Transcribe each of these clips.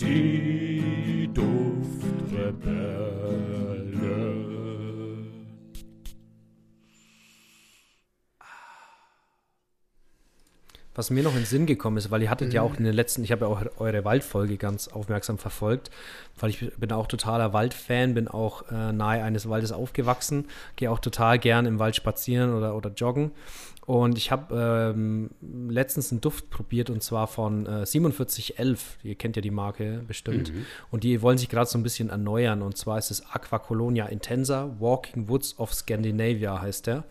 Die Duftrebellen. Was mir noch in den Sinn gekommen ist, weil ihr hattet ja auch in den letzten, ich habe ja auch eure Waldfolge ganz aufmerksam verfolgt, weil ich bin auch totaler Waldfan, bin auch äh, nahe eines Waldes aufgewachsen, gehe auch total gern im Wald spazieren oder, oder joggen. Und ich habe ähm, letztens einen Duft probiert und zwar von äh, 4711. Ihr kennt ja die Marke bestimmt. Und die wollen sich gerade so ein bisschen erneuern. Und zwar ist es Aqua Colonia Intensa Walking Woods of Scandinavia heißt der.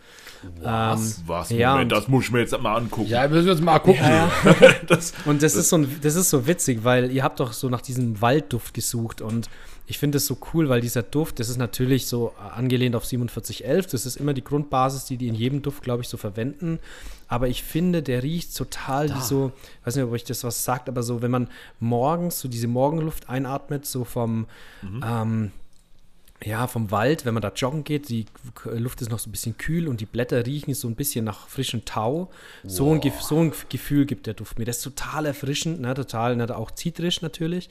Was? Was? ja, Moment, und- das muss ich mir jetzt mal angucken. Ja, wir müssen uns mal gucken. das, Und das ist so ein, das ist so witzig, weil ihr habt doch so nach diesem Waldduft gesucht und ich finde es so cool, weil dieser Duft, das ist natürlich so angelehnt auf 4711, das ist immer die Grundbasis, die die in jedem Duft, glaube ich, so verwenden. Aber ich finde, der riecht total wie so, ich weiß nicht, ob euch das was sagt, aber so, wenn man morgens so diese Morgenluft einatmet, so vom, ähm, ja, vom Wald, wenn man da joggen geht, die Luft ist noch so ein bisschen kühl und die Blätter riechen so ein bisschen nach frischem Tau. So ein, so ein Gefühl gibt der Duft mir. Das ist total erfrischend, ne, total, ne, auch zitrisch natürlich.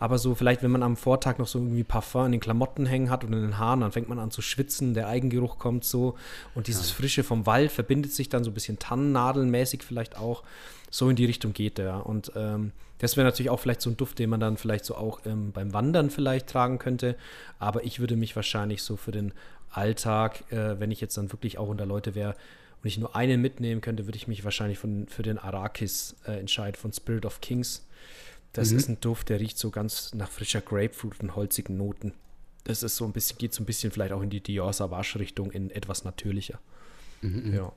Aber so vielleicht, wenn man am Vortag noch so irgendwie Parfum in den Klamotten hängen hat und in den Haaren, dann fängt man an zu schwitzen, der Eigengeruch kommt so und dieses Frische vom Wald verbindet sich dann so ein bisschen tannennadelmäßig vielleicht auch. So in die Richtung geht der. Und ähm, das wäre natürlich auch vielleicht so ein Duft, den man dann vielleicht so auch ähm, beim Wandern vielleicht tragen könnte. Aber ich würde mich wahrscheinlich so für den Alltag, äh, wenn ich jetzt dann wirklich auch unter Leute wäre und ich nur einen mitnehmen könnte, würde ich mich wahrscheinlich von, für den Arrakis äh, entscheiden von Spirit of Kings. Das ist ein Duft, der riecht so ganz nach frischer Grapefruit und holzigen Noten. Das ist so ein bisschen, geht so ein bisschen vielleicht auch in die Dior Savage Richtung, in etwas natürlicher. Ja.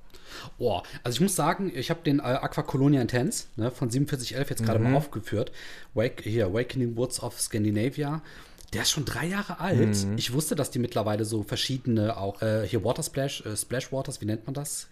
Oh, also ich muss sagen, ich habe den äh, Aqua Colonia Intense ne, von 4711 jetzt gerade mal aufgeführt. Wake, hier, Awakening Woods of Scandinavia. Der ist schon drei Jahre alt. Ich wusste, dass die mittlerweile so verschiedene auch äh, hier Water Splash, äh, Splash Waters, wie nennt man das,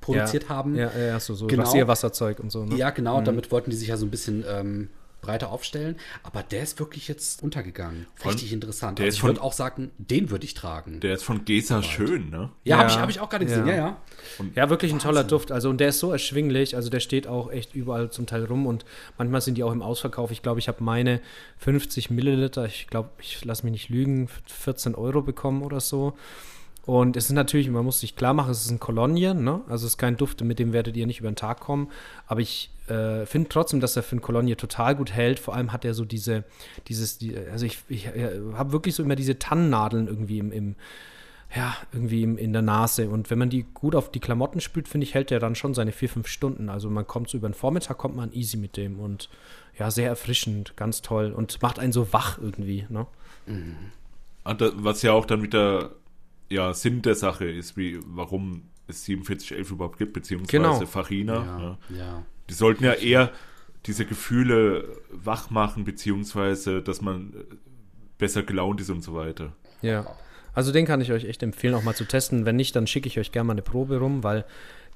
produziert ja, haben. Ja, ja, so, so Genau. Rasierwasserzeug und so. Ne? Ja, genau, damit wollten die sich ja so ein bisschen ähm, breiter aufstellen. Aber der ist wirklich jetzt untergegangen. Von- Richtig interessant. der also ist ich würde auch sagen, den würde ich tragen. der ist von Gesa schön, ne? ja, habe Ja, ich, hab ich auch gerade gesehen, ja. ja, ja. Ja, wirklich ein toller Duft. Also, und der ist so erschwinglich. Also, der steht auch echt überall zum Teil rum und manchmal sind die auch im Ausverkauf. Ich glaube, ich habe meine 50 Milliliter, ich glaube, ich lasse mich nicht lügen, für 14 Euro bekommen oder so. Und es ist natürlich, man muss sich klar machen, es ist ein Kolonien, ne? Also es ist kein Duft, mit dem werdet ihr nicht über den Tag kommen. Aber ich äh, finde trotzdem, dass er für ein Kolonie total gut hält. Vor allem hat er so diese, dieses, die, also ich, ich äh, habe wirklich so immer diese Tannennadeln irgendwie im, im ja, irgendwie im, in der Nase. Und wenn man die gut auf die Klamotten spült, finde ich, hält der dann schon seine vier, fünf Stunden. Also man kommt so über den Vormittag, kommt man easy mit dem und ja, sehr erfrischend, ganz toll und macht einen so wach irgendwie, ne? Ah, da- Was ja auch dann wieder ja, Sinn der Sache ist, wie warum es 4711 überhaupt gibt, beziehungsweise Genau. Farina. Ja, Ja. ja. Die sollten ja eher diese Gefühle wach machen, beziehungsweise dass man äh, besser gelaunt ist und so weiter. Ja. Also den kann ich euch echt empfehlen, auch mal zu testen. Wenn nicht, dann schicke ich euch gerne mal eine Probe rum, weil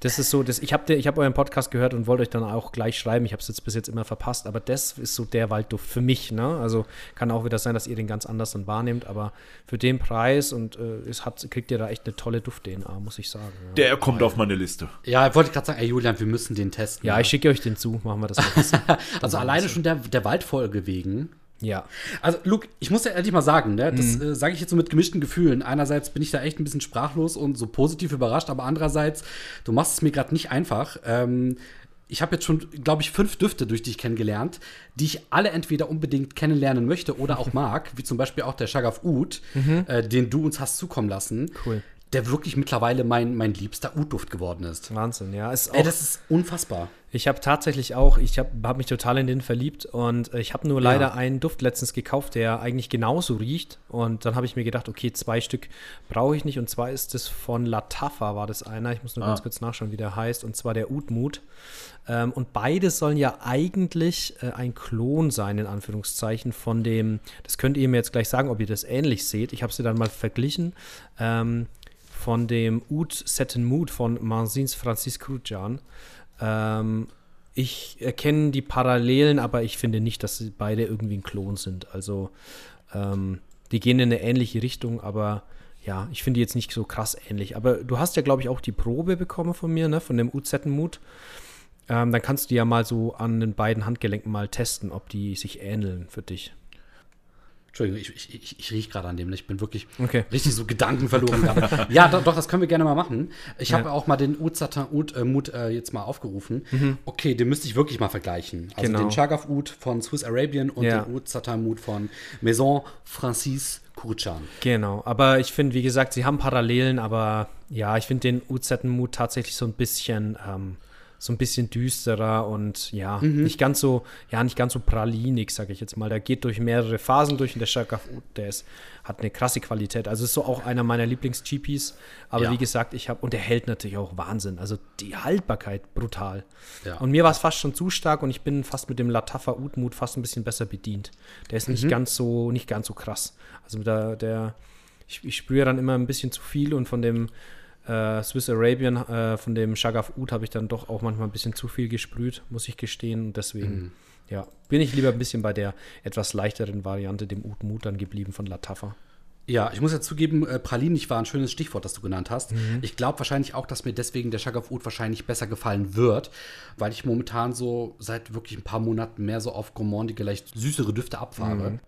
das ist so, das, ich habe ich hab euren Podcast gehört und wollte euch dann auch gleich schreiben. Ich habe es jetzt bis jetzt immer verpasst, aber das ist so der Waldduft für mich. Ne? Also kann auch wieder sein, dass ihr den ganz anders dann wahrnehmt, aber für den Preis und äh, es hat, kriegt ihr da echt eine tolle Duft-DNA, muss ich sagen. Ja, Der kommt auf meine Liste. Ja, wollte ich gerade sagen, ey Julian, wir müssen den testen. ja ich schicke euch den zu, machen wir das mal. Also alleine schon der, der Waldfolge wegen. Ja. Also, Luke, ich muss ja ehrlich mal sagen, ne, das äh, sage ich jetzt so mit gemischten Gefühlen. Einerseits bin ich da echt ein bisschen sprachlos und so positiv überrascht, aber andererseits, du machst es mir gerade nicht einfach. Ähm, ich habe jetzt schon, glaube ich, fünf Düfte durch dich kennengelernt, die ich alle entweder unbedingt kennenlernen möchte oder auch mag, wie zum Beispiel auch der Shagaf Oud, äh, den du uns hast zukommen lassen. Cool. Der wirklich mittlerweile mein, mein liebster Oud-Duft geworden ist. Wahnsinn, ja. Ist auch, Ey, das ist unfassbar. Ich habe tatsächlich auch, ich habe hab mich total in den verliebt und äh, ich habe nur leider Ja. einen Duft letztens gekauft, der eigentlich genauso riecht. Und dann habe ich mir gedacht, okay, zwei Stück brauche ich nicht. Und zwar ist es von Latafa, war das einer. Ich muss nur ganz kurz nachschauen, wie der heißt. Und zwar der Udmut. Ähm, und beide sollen ja eigentlich äh, ein Klon sein, in Anführungszeichen, von dem, das könnt ihr mir jetzt gleich sagen, ob ihr das ähnlich seht. Ich habe sie dann mal verglichen. Ähm, von dem Oud Setten Mood von Manzins Francis Krujan. Ähm, ich erkenne die Parallelen, aber ich finde nicht, dass sie beide irgendwie ein Klon sind. Also ähm, die gehen in eine ähnliche Richtung, aber ja, ich finde jetzt nicht so krass ähnlich. Aber du hast ja, glaube ich, auch die Probe bekommen von mir, ne, von dem Uzettenmut. ähm, dann kannst du ja mal so an den beiden Handgelenken mal testen, ob die sich ähneln für dich. Entschuldigung, ich, ich, ich, rieche gerade an dem. Ich bin wirklich Okay. richtig so Gedanken verloren. gerade. ja, doch, doch, das können wir gerne mal machen. Ich habe Ja. auch mal den Oud äh, Mut äh, jetzt mal aufgerufen. Okay, den müsste ich wirklich mal vergleichen. Also Genau. den Chagaf Oud von Swiss Arabian und Ja. den Satin Mut von Maison Francis Kurchan. Genau, aber ich finde, wie gesagt, sie haben Parallelen, aber ja, ich finde den UZ-Mut tatsächlich so ein bisschen, ähm, so ein bisschen düsterer und ja, nicht ganz so, ja, nicht ganz so pralinig, sage ich jetzt mal. Der geht durch mehrere Phasen durch und der Shakaf Ud, der ist, hat eine krasse Qualität. Also ist so auch einer meiner Lieblings-GPs. Aber Ja. wie gesagt, ich habe, und der hält natürlich auch Wahnsinn. Also die Haltbarkeit brutal. Ja. Und mir war es fast schon zu stark und ich bin fast mit dem Latafa Udmut fast ein bisschen besser bedient. Der ist nicht ganz so, nicht ganz so krass. Also der, der ich, ich spüre dann immer ein bisschen zu viel und von dem äh, Swiss Arabian, äh, von dem Shagaf Ud habe ich dann doch auch manchmal ein bisschen zu viel gesprüht, muss ich gestehen. Und deswegen, ja, bin ich lieber ein bisschen bei der etwas leichteren Variante, dem Ud Mut dann geblieben von Latafa. Ja, ich muss ja zugeben, äh, Pralinig war ein schönes Stichwort, das du genannt hast. Ich glaube wahrscheinlich auch, dass mir deswegen der Chagaf Oud wahrscheinlich besser gefallen wird, weil ich momentan so seit wirklich ein paar Monaten mehr so auf gourmandige, leicht süßere Düfte abfahre,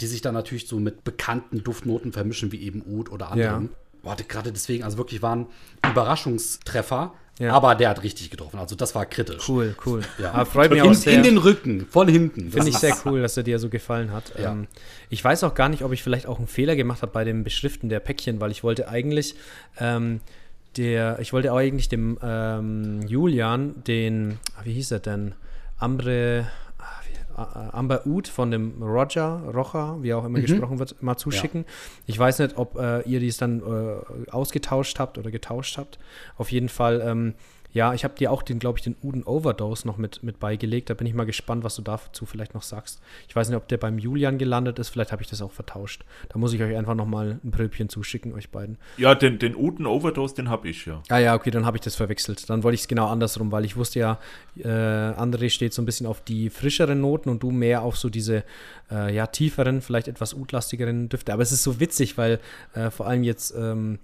die sich dann natürlich so mit bekannten Duftnoten vermischen, wie eben Oud oder anderen. Warte, gerade deswegen, also wirklich war ein Überraschungstreffer, Ja. aber der hat richtig getroffen. Also das war kritisch. Cool, cool. Ja. Aber freut mich in, auch sehr. in den Rücken, von hinten. Finde ich sehr cool, dass er dir so gefallen hat. Ja. Ähm, ich weiß auch gar nicht, ob ich vielleicht auch einen Fehler gemacht habe bei dem Beschriften der Päckchen, weil ich wollte eigentlich ähm, der, ich wollte auch eigentlich dem ähm, Julian den, ah, wie hieß er denn? Ambre, Amber Ud von dem Roger, Rocha, wie auch immer gesprochen wird, mal zuschicken. Ich weiß nicht, ob äh, ihr dies dann äh, ausgetauscht habt oder getauscht habt. Auf jeden Fall, ähm, ja, ich habe dir auch den, glaube ich, den Uden Overdose noch mit, mit beigelegt. Da bin ich mal gespannt, was du dazu vielleicht noch sagst. Ich weiß nicht, ob der beim Julian gelandet ist. Vielleicht habe ich das auch vertauscht. Da muss ich euch einfach noch mal ein Pröbchen zuschicken, euch beiden. Ja, den, den Uten Overdose, den habe ich ja. Ah ja, okay, dann habe ich das verwechselt. Dann wollte ich es genau andersrum, weil ich wusste ja, äh, André steht so ein bisschen auf die frischeren Noten und du mehr auf so diese äh, ja tieferen, vielleicht etwas utlastigeren Düfte. Aber es ist so witzig, weil äh, vor allem jetzt ähm,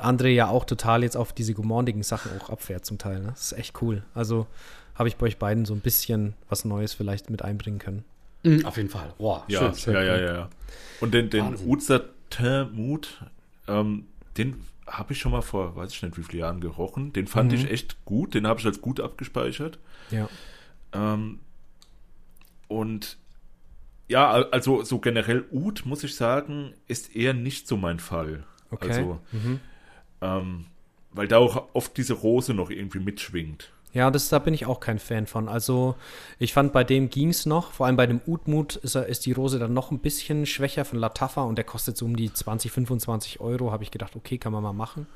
André ja auch total jetzt auf diese gourmandigen Sachen auch abfährt zum Teil. Ne? Das ist echt cool. Also habe ich bei euch beiden so ein bisschen was Neues vielleicht mit einbringen können. Mm, Auf jeden Fall. Boah, Ja, schön. ja, ja, ja, ja. Und den, den Wahnsinn. Uzer Mut, ähm, den habe ich schon mal vor, weiß ich nicht, wie viele Jahren gerochen. Den fand ich echt gut, den habe ich als gut abgespeichert. Ja. Ähm, und ja, al- also so generell Ud, muss ich sagen, ist eher nicht so mein Fall. Okay. Also, ähm, weil da auch oft diese Rose noch irgendwie mitschwingt. Ja, das, da bin ich auch kein Fan von. Also, ich fand, bei dem ging es noch. Vor allem bei dem Utmut ist, ist die Rose dann noch ein bisschen schwächer von Latafa und der kostet so um die 20, 25 Euro. Habe ich gedacht, okay, kann man mal machen.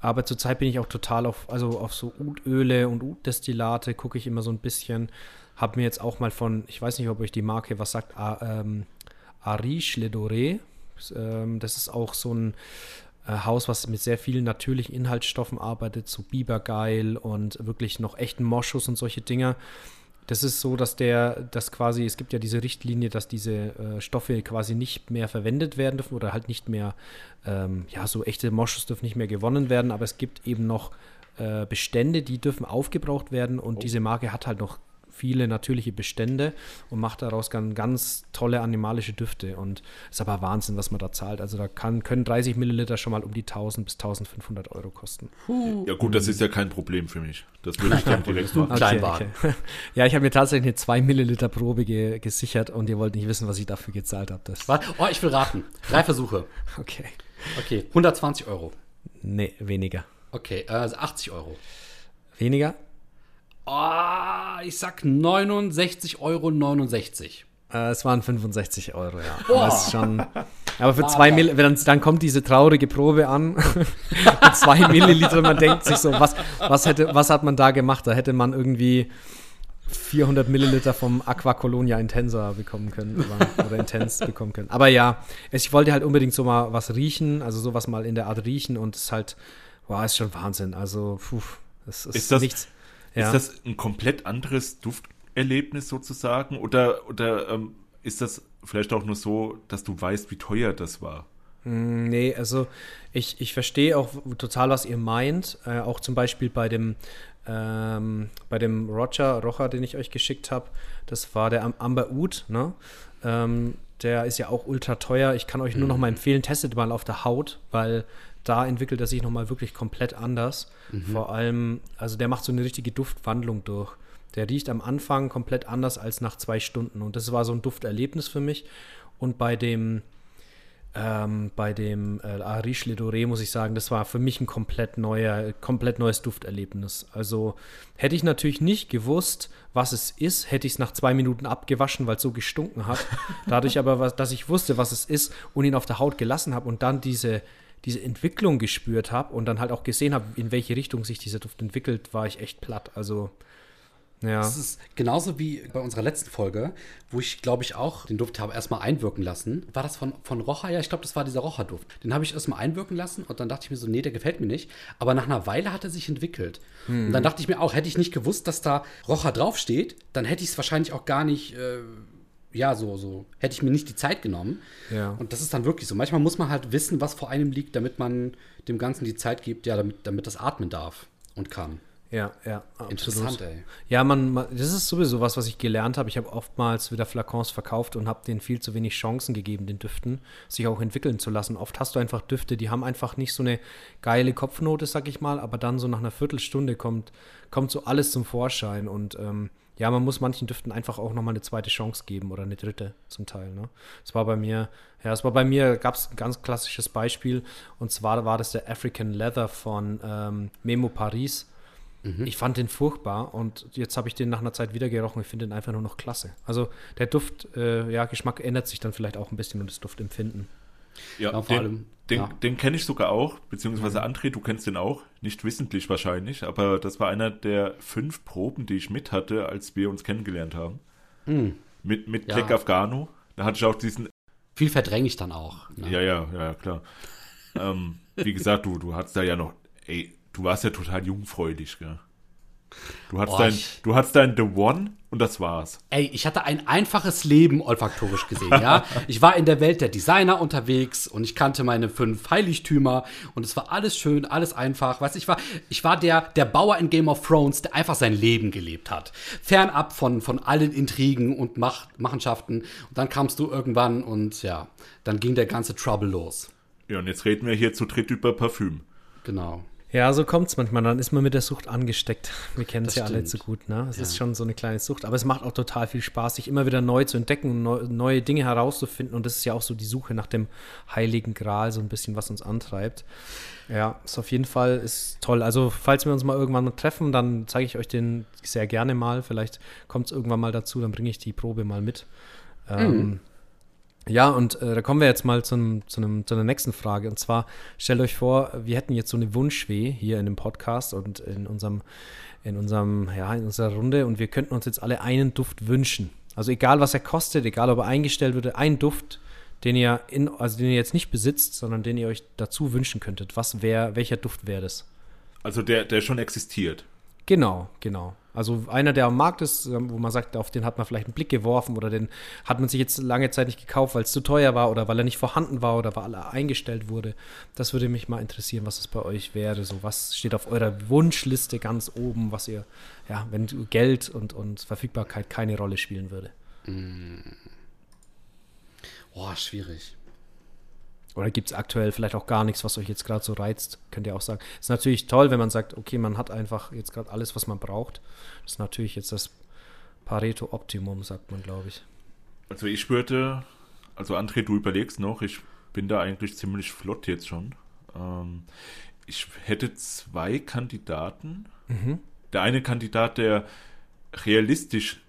Aber zurzeit bin ich auch total auf, also auf so Utöle und Utdestillate gucke ich immer so ein bisschen. Habe mir jetzt auch mal von, ich weiß nicht, ob euch die Marke was sagt, ähm, Ariche Le Doré. Ähm, das ist auch so ein Haus, was mit sehr vielen natürlichen Inhaltsstoffen arbeitet, so Bibergeil und wirklich noch echten Moschus und solche Dinger. Das ist so, dass der, dass quasi, es gibt ja diese Richtlinie, dass diese äh, Stoffe quasi nicht mehr verwendet werden dürfen oder halt nicht mehr, ähm, ja, so echte Moschus dürfen nicht mehr gewonnen werden, aber es gibt eben noch äh, Bestände, die dürfen aufgebraucht werden und diese Marke hat halt noch viele natürliche Bestände und macht daraus ganz, ganz tolle animalische Düfte und ist aber Wahnsinn, was man da zahlt. Also da kann, können 30 Milliliter schon mal um die 1000 bis 1500 Euro kosten. Ja gut, das ist ja kein Problem für mich. Das würde ich dann direkt machen. Kleinwagen. ja, ich habe mir tatsächlich eine 2 Milliliter Probe ge gesichert und ihr wollt nicht wissen, was ich dafür gezahlt habe. Das? Oh, ich will raten. Drei Versuche. okay. Okay, 120 Euro. Nee, weniger. Okay, äh, also 80 Euro. Weniger? Oh, ich sag 69,69 Euro. Äh, es waren 65 Euro, ja. Boah. Aber, ist schon, aber für zwei Milliliter, dann, dann kommt diese traurige Probe an. mit zwei Milliliter, man denkt sich so, was, was, hätte, was hat man da gemacht? Da hätte man irgendwie 400 Milliliter vom Aqua Colonia Intensa bekommen können oder, oder Intense bekommen können. Aber ja, ich wollte halt unbedingt so mal was riechen, also sowas mal in der Art riechen und es ist halt, wow, ist schon Wahnsinn. Also, puh, es ist, Ist das- nichts. Ja. Ist das ein komplett anderes Dufterlebnis sozusagen? Oder, oder ähm, ist das vielleicht auch nur so, dass du weißt, wie teuer das war? Nee, also ich, ich verstehe auch total, was ihr meint. Äh, auch zum Beispiel bei dem ähm, bei dem Roger Rocher, den ich euch geschickt habe, das war der Amber Oud, ne? Ähm, der ist ja auch ultra teuer. Ich kann euch nur noch mal empfehlen, testet mal auf der Haut, weil da entwickelt er sich noch mal wirklich komplett anders. Vor allem, also der macht so eine richtige Duftwandlung durch. Der riecht am Anfang komplett anders als nach zwei Stunden. Und das war so ein Dufterlebnis für mich. Und bei dem, ähm, bei dem äh, Arish Le Doré muss ich sagen, das war für mich ein komplett neuer, komplett neues Dufterlebnis. Also hätte ich natürlich nicht gewusst, was es ist, hätte ich es nach zwei Minuten abgewaschen, weil es so gestunken hat. Dadurch aber, dass ich wusste, was es ist und ihn auf der Haut gelassen habe und dann diese, diese Entwicklung gespürt habe und dann halt auch gesehen habe, in welche Richtung sich dieser Duft entwickelt, war ich echt platt. Also ja. Das ist genauso wie bei unserer letzten Folge, wo ich, glaube ich, auch den Duft habe erstmal einwirken lassen. War das von, von Rocher? Ja, ich glaube, das war dieser Rocher-Duft. Den habe ich erstmal einwirken lassen und dann dachte ich mir so, nee, der gefällt mir nicht. Aber nach einer Weile hat er sich entwickelt. Und dann dachte ich mir auch, hätte ich nicht gewusst, dass da Rocher draufsteht, dann hätte ich es wahrscheinlich auch gar nicht. Äh, ja, so, so, hätte ich mir nicht die Zeit genommen. Ja. Und das ist dann wirklich so. Manchmal muss man halt wissen, was vor einem liegt, damit man dem Ganzen die Zeit gibt, ja, damit, damit das atmen darf und kann. Ja, ja, absolut. Interessant, ey. Ja, man, man, das ist sowieso was, was ich gelernt habe. Ich habe oftmals wieder Flakons verkauft und habe denen viel zu wenig Chancen gegeben, den Düften, sich auch entwickeln zu lassen. Oft hast du einfach Düfte, die haben einfach nicht so eine geile Kopfnote, sag ich mal, aber dann so nach einer Viertelstunde kommt, kommt so alles zum Vorschein und ähm, ja, man muss manchen Düften einfach auch nochmal eine zweite Chance geben oder eine dritte zum Teil. Ne? Es war bei mir, ja, es war bei mir, gab es ein ganz klassisches Beispiel und zwar war das der African Leather von ähm, Memo Paris. Ich fand den furchtbar und jetzt habe ich den nach einer Zeit wieder gerochen. Ich finde den einfach nur noch klasse. Also der Duft, äh, ja, Geschmack ändert sich dann vielleicht auch ein bisschen und das Duftempfinden. Ja, Ja, vor den, allem, Den, ja. den kenne ich sogar auch, beziehungsweise André, du kennst den auch. Nicht wissentlich wahrscheinlich, aber das war einer der fünf Proben, die ich mit hatte, als wir uns kennengelernt haben. Mit, mit Ja. Black Afghano. Da hatte ich auch diesen. Viel verdränge ich dann auch. Ne? Ja, ja, ja, ja, klar. ähm, wie gesagt, du, du hattest da ja noch. Ey, du warst ja total jungfräulich, gell? Du hattest, Boah, dein, du hattest dein The One und das war's. Ey, ich hatte ein einfaches Leben olfaktorisch gesehen, ja. Ich war in der Welt der Designer unterwegs und ich kannte meine fünf Heiligtümer und es war alles schön, alles einfach. Weißt, ich war, ich war der, der Bauer in Game of Thrones, der einfach sein Leben gelebt hat. Fernab von, von allen Intrigen und Macht, Machenschaften. Und dann kamst du irgendwann und ja, dann ging der ganze Trouble los. Ja, und jetzt reden wir hier zu dritt über Parfüm. Genau. Ja, so kommt es manchmal. Dann ist man mit der Sucht angesteckt. Wir kennen es ja alle stimmt. zu gut. Ne? Es Ja. ist schon so eine kleine Sucht. Aber es macht auch total viel Spaß, sich immer wieder neu zu entdecken und neu, neue Dinge herauszufinden. Und das ist ja auch so die Suche nach dem heiligen Gral, so ein bisschen, was uns antreibt. Ja, ist auf jeden Fall ist toll. Also, falls wir uns mal irgendwann mal treffen, dann zeige ich euch den sehr gerne mal. Vielleicht kommt es irgendwann mal dazu, dann bringe ich die Probe mal mit. Ähm, ja, und äh, da kommen wir jetzt mal zum, zu, einem, zu einer nächsten Frage. Und zwar, stellt euch vor, wir hätten jetzt so eine Wunschweh hier in dem Podcast und in unserem, in unserem, ja, in unserer Runde und wir könnten uns jetzt alle einen Duft wünschen. Also egal, was er kostet, egal, ob er eingestellt würde, ein Duft, den ihr in, also den ihr jetzt nicht besitzt, sondern den ihr euch dazu wünschen könntet. Was wäre, welcher Duft wäre das? Also der, der schon existiert. Genau, genau. Also einer, der am Markt ist, ähm, wo man sagt, auf den hat man vielleicht einen Blick geworfen oder den hat man sich jetzt lange Zeit nicht gekauft, weil es zu teuer war oder weil er nicht vorhanden war oder weil er eingestellt wurde. Das würde mich mal interessieren, was es bei euch wäre. So, was steht auf eurer Wunschliste ganz oben, was ihr, ja, wenn Geld und, und Verfügbarkeit keine Rolle spielen würde. Boah, schwierig. Oder gibt es aktuell vielleicht auch gar nichts, was euch jetzt gerade so reizt? Könnt ihr auch sagen. Ist natürlich toll, wenn man sagt, okay, man hat einfach jetzt gerade alles, was man braucht. Das ist natürlich jetzt das Pareto-Optimum, sagt man, glaube ich. Also ich würde, also André, du überlegst noch, ich bin da eigentlich ziemlich flott jetzt schon. Ähm, ich hätte zwei Kandidaten. Der eine Kandidat, der realistisch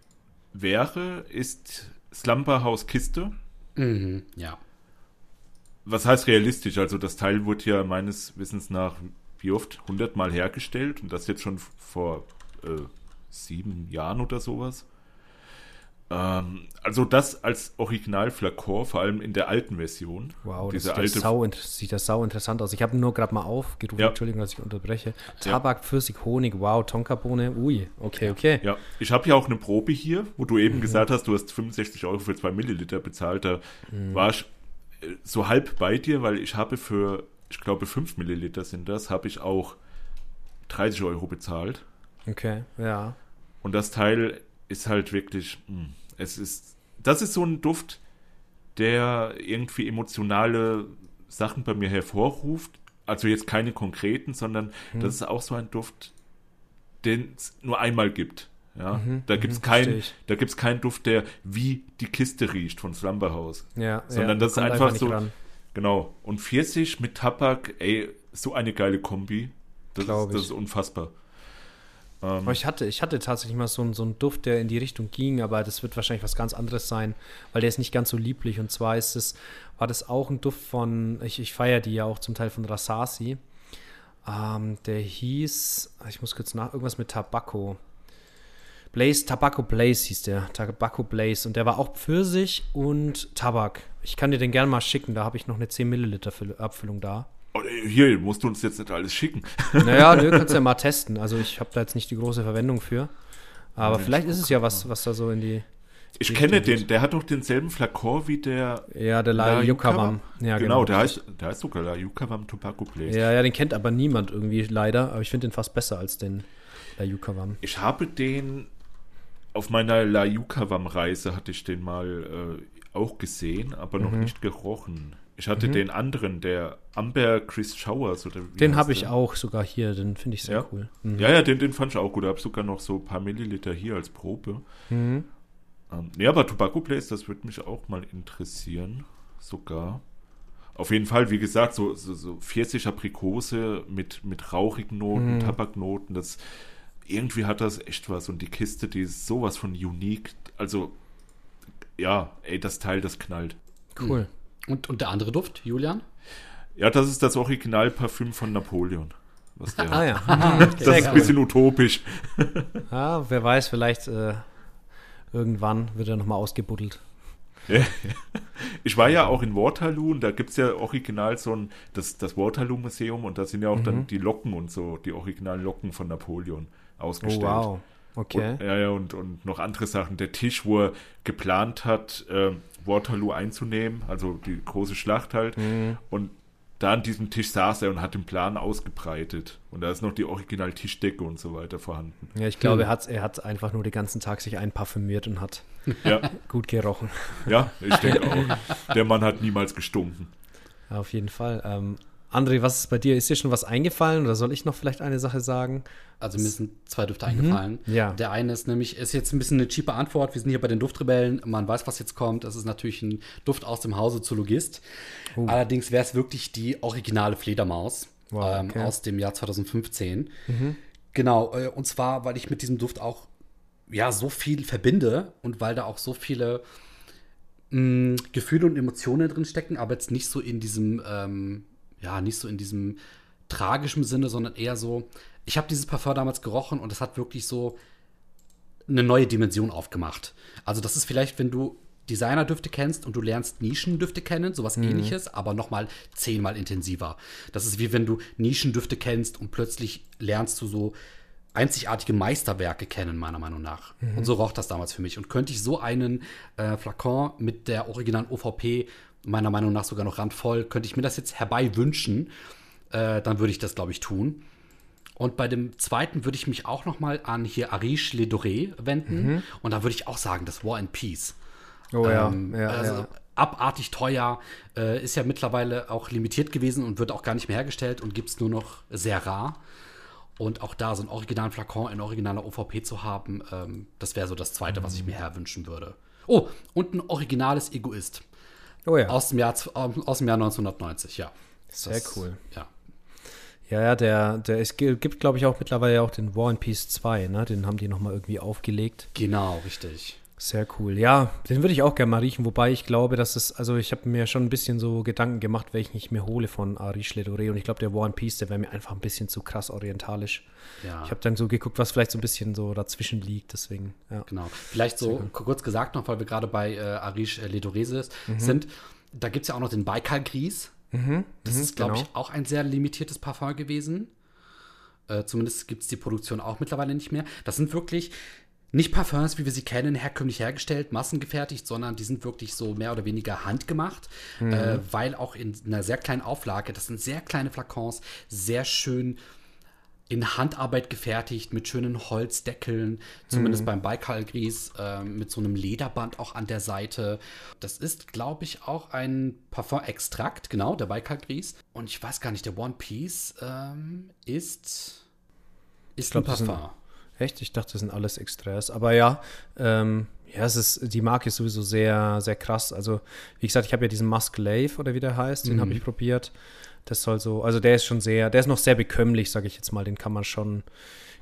wäre, ist Slumberhouse Kiste. Mhm, ja. Was heißt realistisch? Also das Teil wurde ja meines Wissens nach wie oft 100 Mal hergestellt und das jetzt schon vor äh, sieben Jahren oder sowas. Ähm, also das als Original-Flakon, vor allem in der alten Version. Wow, das Diese sieht, alte das sau, sieht das sau interessant aus. Ich habe nur gerade mal aufgerufen, Ja. Entschuldigung, dass ich unterbreche. Ja. Tabak, Pfirsich, Honig, wow, Tonkabohne, ui, okay, okay. Ja, ich habe ja auch eine Probe hier, wo du Mhm. eben gesagt hast, du hast 65 Euro für 2 Milliliter bezahlt. Da Mhm. war ich so halb bei dir, weil ich habe für, ich glaube 5 Milliliter sind das, habe ich auch 30 Euro bezahlt. Okay, ja. Und das Teil ist halt wirklich, mh, es ist, das ist so ein Duft, der irgendwie emotionale Sachen bei mir hervorruft. Also jetzt keine konkreten, sondern Hm. das ist auch so ein Duft, den es nur einmal gibt. Ja, Mhm, da mhm, gibt's versteh keinen, keinen Duft, der wie die Kiste riecht von Slumberhouse. Ja, Sondern ja, das ist einfach so- ran. Genau. Und Pfirsich mit Tabak, ey, so eine geile Kombi. Das, ist, das ist unfassbar. Ähm, Aber ich hatte, ich hatte tatsächlich mal so, einen- so einen Duft, der in die Richtung ging, aber das wird wahrscheinlich was ganz anderes sein, weil der ist nicht ganz so lieblich. Und zwar ist es, war das auch ein Duft von, ich, ich feiere die ja auch zum Teil von Rasasi. Ähm, der hieß, ich muss kurz nach, irgendwas mit Tabacco. Blaze, Tobacco Blaze hieß der. Tobacco Blaze. Und der war auch Pfirsich und Tabak. Ich kann dir den gerne mal schicken, da habe ich noch eine 10 Milliliter Füll- Abfüllung da. oh, hier musst du uns jetzt nicht alles schicken. Naja, du kannst ja mal testen. Also ich habe da jetzt nicht die große Verwendung für. Aber Ja, vielleicht ich ist es ja was, was da so in die. Ich kenne den, geht. der hat doch denselben Flakor wie der. Ja, der La La Yukavam. Ja, genau, der heißt, der heißt sogar La Yukavam Tobacco Place. Ja, ja, den kennt aber niemand irgendwie leider. Aber ich finde den fast besser als den La Yukavam. Ich habe den auf meiner La Yukavam-Reise hatte ich den mal äh, auch gesehen, aber Mhm. noch nicht gerochen. Ich hatte den anderen, der Amber Chris Showers oder wie Den habe ich auch sogar hier. Den finde ich sehr Ja? cool. Mhm. Ja, ja, den, den fand ich auch gut. Da habe sogar noch so ein paar Milliliter hier als Probe. Mhm. Ähm, nee, aber Tobacco Place, das würde mich auch mal interessieren. Sogar. Auf jeden Fall, wie gesagt, so, so, so Pfirsich-Aprikose mit, mit rauchigen Noten, Mhm. Tabaknoten, das irgendwie hat das echt was. Und die Kiste, die ist sowas von unique. Also, ja, ey, das Teil, das knallt. Cool. Und, und der andere Duft, Julian? Ja, das ist das Originalparfüm von Napoleon. Was der Ah hat. ja. Das ist ein cool. bisschen utopisch. Ah, wer weiß, vielleicht äh, irgendwann wird er nochmal ausgebuddelt. Ja. Ich war ja auch in Waterloo und da gibt es ja original so ein, das, das Waterloo-Museum und da sind ja auch Mhm. dann die Locken und so, die originalen Locken von Napoleon Oh, ausgestellt. wow. Okay. Und, ja, ja, und, und noch andere Sachen. Der Tisch, wo er geplant hat, ähm, Waterloo einzunehmen, also die große Schlacht halt. Mhm. Und da an diesem Tisch saß er und hat den Plan ausgebreitet. Und da ist noch die original Tischdecke und so weiter vorhanden. Ja, ich glaube, Hm. er, hat, er hat einfach nur den ganzen Tag sich einparfümiert und hat Ja, gut gerochen. ja, ich denke auch. Der Mann hat niemals gestunken. Ja, auf jeden Fall. Ähm, André, was ist bei dir? Ist dir schon was eingefallen oder soll ich noch vielleicht eine Sache sagen? Also mir sind zwei Düfte eingefallen. Ja. Der eine ist nämlich, ist jetzt ein bisschen eine cheape Antwort. Wir sind hier bei den Duftrebellen. Man weiß, was jetzt kommt. Es ist natürlich ein Duft aus dem Hause Zoologist. Allerdings wäre es wirklich die originale Fledermaus Wow, ähm, okay. aus dem Jahr 2015. Genau, äh, und zwar, weil ich mit diesem Duft auch ja so viel verbinde und weil da auch so viele mh, Gefühle und Emotionen drin stecken, aber jetzt nicht so in diesem, ähm, ja, nicht so in diesem tragischen Sinne, sondern eher so, ich habe dieses Parfum damals gerochen und es hat wirklich so eine neue Dimension aufgemacht. Also das ist vielleicht, wenn du Designerdüfte kennst und du lernst Nischendüfte kennen, sowas ähnliches, aber noch mal zehnmal intensiver. Das ist wie wenn du Nischendüfte kennst und plötzlich lernst du so einzigartige Meisterwerke kennen, meiner Meinung nach. Und so roch das damals für mich. Und könnte ich so einen äh, Flakon mit der originalen OVP, meiner Meinung nach sogar noch randvoll, könnte ich mir das jetzt herbei wünschen, äh, dann würde ich das, glaube ich, tun. Und bei dem zweiten würde ich mich auch noch mal an hier Arish Le Doré wenden. Und da würde ich auch sagen, das War and Peace. Oh ja, Ähm, ja, also ja. abartig teuer, äh, ist ja mittlerweile auch limitiert gewesen und wird auch gar nicht mehr hergestellt und gibt es nur noch sehr rar. Und auch da so einen originalen Flakon in originaler OVP zu haben, ähm, das wäre so das Zweite, was ich mir herwünschen würde. Oh, und ein originales Egoist Oh ja. aus dem Jahr, ähm, aus dem Jahr 1990, ja. Sehr cool. Ja. Ja, ja, der, der, es gi- gibt, glaube ich, auch mittlerweile auch den War and Peace 2, ne? Den haben die nochmal irgendwie aufgelegt. Genau, richtig. Sehr cool. Ja, den würde ich auch gerne mal riechen, wobei ich glaube, dass es, also ich habe mir schon ein bisschen so Gedanken gemacht, welchen ich mir hole von Arish Le Doré und ich glaube, der War and Peace, der wäre mir einfach ein bisschen zu krass orientalisch. Ja. Ich habe dann so geguckt, was vielleicht so ein bisschen so dazwischen liegt, deswegen, ja. Genau. Vielleicht so kurz gesagt noch, weil wir gerade bei äh, Arish äh, Ledoreses sind. Da gibt es ja auch noch den Baikal Gris. das ist, glaube genau. ich, auch ein sehr limitiertes Parfum gewesen. Äh, zumindest gibt es die Produktion auch mittlerweile nicht mehr. Das sind wirklich nicht Parfums, wie wir sie kennen, herkömmlich hergestellt, massengefertigt, sondern die sind wirklich so mehr oder weniger handgemacht, äh, weil auch in einer sehr kleinen Auflage, das sind sehr kleine Flakons, sehr schön in Handarbeit gefertigt mit schönen Holzdeckeln, zumindest beim Baikal Gris, äh, mit so einem Lederband auch an der Seite. Das ist, glaube ich, auch ein Parfum-Extrakt, genau, der Baikal Gris. Und ich weiß gar nicht, der One Piece ähm, ist, ist glaub, ein Parfum. Echt? Ich dachte, das sind alles Extras. Aber ja, ähm, ja, es ist, die Marke ist sowieso sehr, sehr krass. Also, wie gesagt, ich habe ja diesen Musk Lave oder wie der heißt, den habe ich probiert. Das soll so, also der ist schon sehr, der ist noch sehr bekömmlich, sage ich jetzt mal. Den kann man schon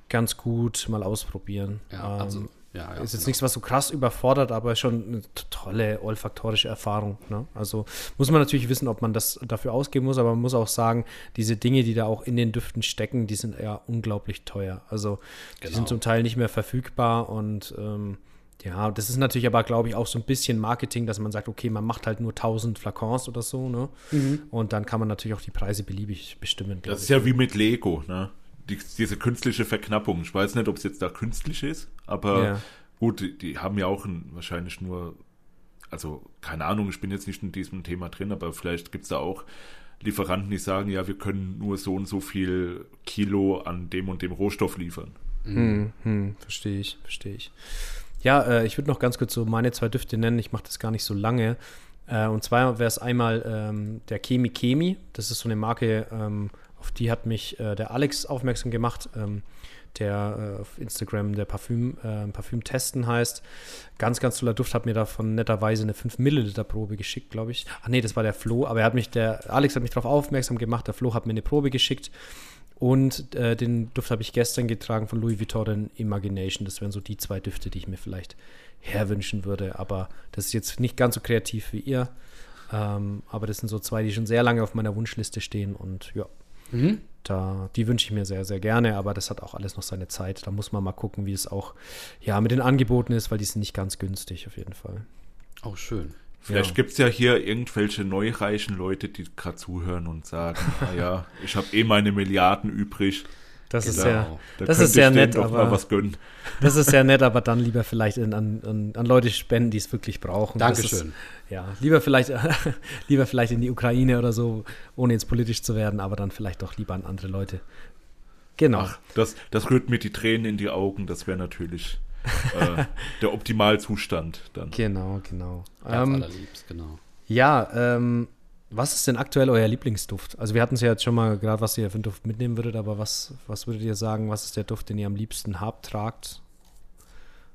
ganz gut mal ausprobieren. Ja, also, Ähm, ja, ja, ist jetzt genau. nichts, was so krass überfordert, aber schon eine tolle olfaktorische Erfahrung. Ne? Also muss man natürlich wissen, ob man das dafür ausgeben muss, aber man muss auch sagen, diese Dinge, die da auch in den Düften stecken, die sind ja unglaublich teuer. Also die Genau. sind zum Teil nicht mehr verfügbar und ähm, ja, das ist natürlich aber, glaube ich, auch so ein bisschen Marketing, dass man sagt, okay, man macht halt nur 1000 Flakons oder so, ne? Mhm. Und dann kann man natürlich auch die Preise beliebig bestimmen. Das ist ich. ja wie mit Lego, ne? Die, diese künstliche Verknappung. Ich weiß nicht, ob es jetzt da künstlich ist, aber Ja. gut, die, die haben ja auch ein, wahrscheinlich nur, also keine Ahnung, ich bin jetzt nicht in diesem Thema drin, aber vielleicht gibt es da auch Lieferanten, die sagen, ja, wir können nur so und so viel Kilo an dem und dem Rohstoff liefern. Hm, hm, verstehe ich, verstehe ich. Ja, äh, ich würde noch ganz kurz so meine zwei Düfte nennen. Ich mache das gar nicht so lange. Äh, und zwar wäre es einmal ähm, der Chemi Chemi. Das ist so eine Marke, ähm, auf die hat mich äh, der Alex aufmerksam gemacht, ähm, der äh, auf Instagram der Parfüm, äh, Parfüm testen heißt. Ganz, ganz toller Duft, hat mir davon netterweise eine 5 Milliliter Probe geschickt, glaube ich. Ach nee, das war der Flo, aber er hat mich, der Alex hat mich darauf aufmerksam gemacht, der Flo hat mir eine Probe geschickt. Und äh, den Duft habe ich gestern getragen von Louis Vuitton, Imagination. Das wären so die zwei Düfte, die ich mir vielleicht herwünschen würde. Aber das ist jetzt nicht ganz so kreativ wie ihr. Ähm, aber das sind so zwei, die schon sehr lange auf meiner Wunschliste stehen. Und ja, Mhm. da, die wünsche ich mir sehr, sehr gerne. Aber das hat auch alles noch seine Zeit. Da muss man mal gucken, wie es auch ja, mit den Angeboten ist, weil die sind nicht ganz günstig auf jeden Fall. Oh, schön. Vielleicht Ja. gibt es ja hier irgendwelche neureichen Leute, die gerade zuhören und sagen, naja, ich habe eh meine Milliarden übrig. Das ist Genau. sehr, Da das ist sehr nett, aber mal was gönnen. das ist sehr nett, aber dann lieber vielleicht in, an, an, an Leute spenden, die es wirklich brauchen. Dankeschön. Ist, ja, lieber vielleicht, lieber vielleicht in die Ukraine oder so, ohne jetzt politisch zu werden, aber dann vielleicht doch lieber an andere Leute. Genau. Ach, das, das rührt mir die Tränen in die Augen. Das wäre natürlich äh, der Optimalzustand dann. Genau, genau. Ganz Ähm, allerliebst, genau. ja, ähm, was ist denn aktuell euer Lieblingsduft? Also wir hatten es ja jetzt schon mal gerade, was ihr für einen Duft mitnehmen würdet, aber was, was würdet ihr sagen, was ist der Duft, den ihr am liebsten habt, tragt?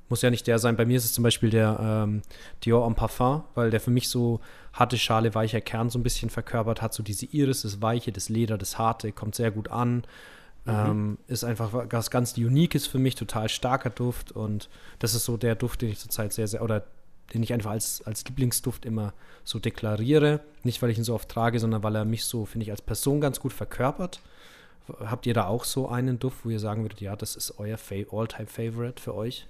Muss ja nicht der sein. Bei mir ist es zum Beispiel der ähm, Dior en Parfum, weil der für mich so harte Schale, weicher Kern so ein bisschen verkörpert hat. So diese Iris, das Weiche, das Leder, das Harte, kommt sehr gut an. Ähm, ist einfach was ganz Uniques für mich, total starker Duft und das ist so der Duft, den ich zurzeit sehr, sehr, oder den ich einfach als, als Lieblingsduft immer so deklariere. Nicht, weil ich ihn so oft trage, sondern weil er mich so, finde ich, als Person ganz gut verkörpert. Habt ihr da auch so einen Duft, wo ihr sagen würdet, ja, das ist euer Fa All-Time-Favorite für euch?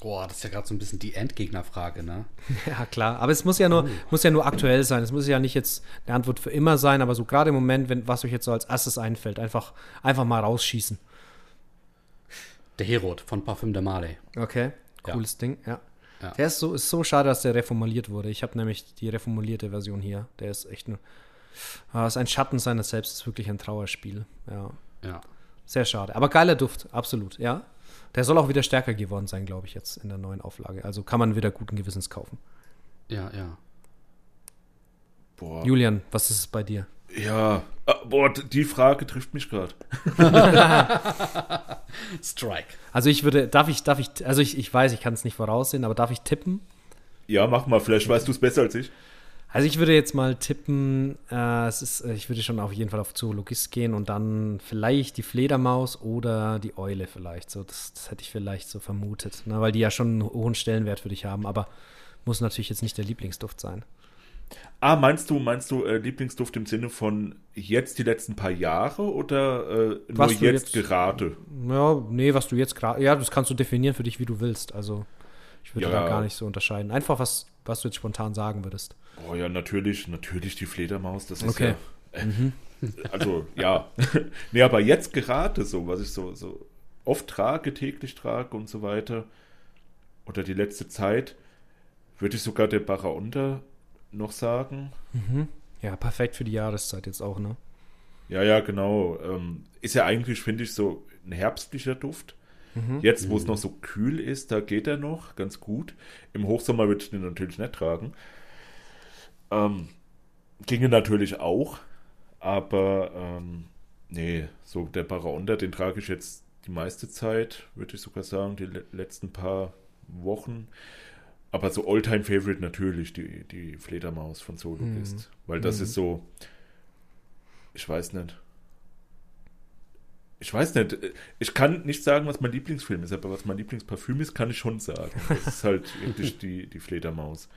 Boah, das ist ja gerade so ein bisschen die Endgegnerfrage, ne? Ja, klar. Aber es muss ja nur, muss ja nur aktuell sein. Es muss ja nicht jetzt eine Antwort für immer sein, aber so gerade im Moment, wenn was euch jetzt so als erstes einfällt, einfach, einfach mal rausschießen. Der Herod von Parfüm de Marley. Okay, Ja. cooles Ding, ja. Ja. Der ist so, ist so schade, dass der reformuliert wurde. Ich habe nämlich die reformulierte Version hier. Der ist echt nur. Ah, ist ein Schatten seiner selbst, ist wirklich ein Trauerspiel. Ja. Ja. Sehr schade. Aber geiler Duft, absolut, ja. Der soll auch wieder stärker geworden sein, glaube ich, jetzt in der neuen Auflage. Also kann man wieder guten Gewissens kaufen. Ja, ja. Boah. Julian, was ist es bei dir? Ja, ah, boah, die Frage trifft mich gerade. Strike. Also ich würde, darf ich, darf ich, also ich, ich weiß, ich kann es nicht voraussehen, aber darf ich tippen? Ja, mach mal, vielleicht weißt du es besser als ich. Also ich würde jetzt mal tippen, äh, es ist, äh, ich würde schon auf jeden Fall auf Zoologist gehen und dann vielleicht die Fledermaus oder die Eule vielleicht. So, das, das hätte ich vielleicht so vermutet, ne? weil die ja schon einen hohen Stellenwert für dich haben, aber muss natürlich jetzt nicht der Lieblingsduft sein. Ah, meinst du, meinst du äh, Lieblingsduft im Sinne von jetzt die letzten paar Jahre oder äh, nur Was jetzt, jetzt- gerade? Ja, nee, was du jetzt gerade, ja, das kannst du definieren für dich, wie du willst. Also ich würde Ja. da gar nicht so unterscheiden. Einfach was, was du jetzt spontan sagen würdest. Oh ja, natürlich, natürlich die Fledermaus, das ist Okay. ja. Äh, Also, ja. nee, aber jetzt gerade so, was ich so, so oft trage, täglich trage und so weiter, oder die letzte Zeit, würde ich sogar der Baraonda noch sagen. Ja, perfekt für die Jahreszeit jetzt auch, ne? Ja, ja, genau. Ähm, ist ja eigentlich, finde ich, so ein herbstlicher Duft. Mhm. Jetzt, wo es noch so kühl ist, da geht er noch ganz gut. Im Hochsommer würde ich den natürlich nicht tragen. Ähm, ginge natürlich auch, aber ähm, nee, so der Paraonder, den trage ich jetzt die meiste Zeit, würde ich sogar sagen, die le letzten paar Wochen. Aber so Alltime favorite natürlich, die, die Fledermaus von Sologist. Mhm. Weil das mhm. ist so, ich weiß nicht. Ich weiß nicht, ich kann nicht sagen, was mein Lieblingsfilm ist, aber was mein Lieblingsparfüm ist, kann ich schon sagen. Das ist halt wirklich die, die Fledermaus.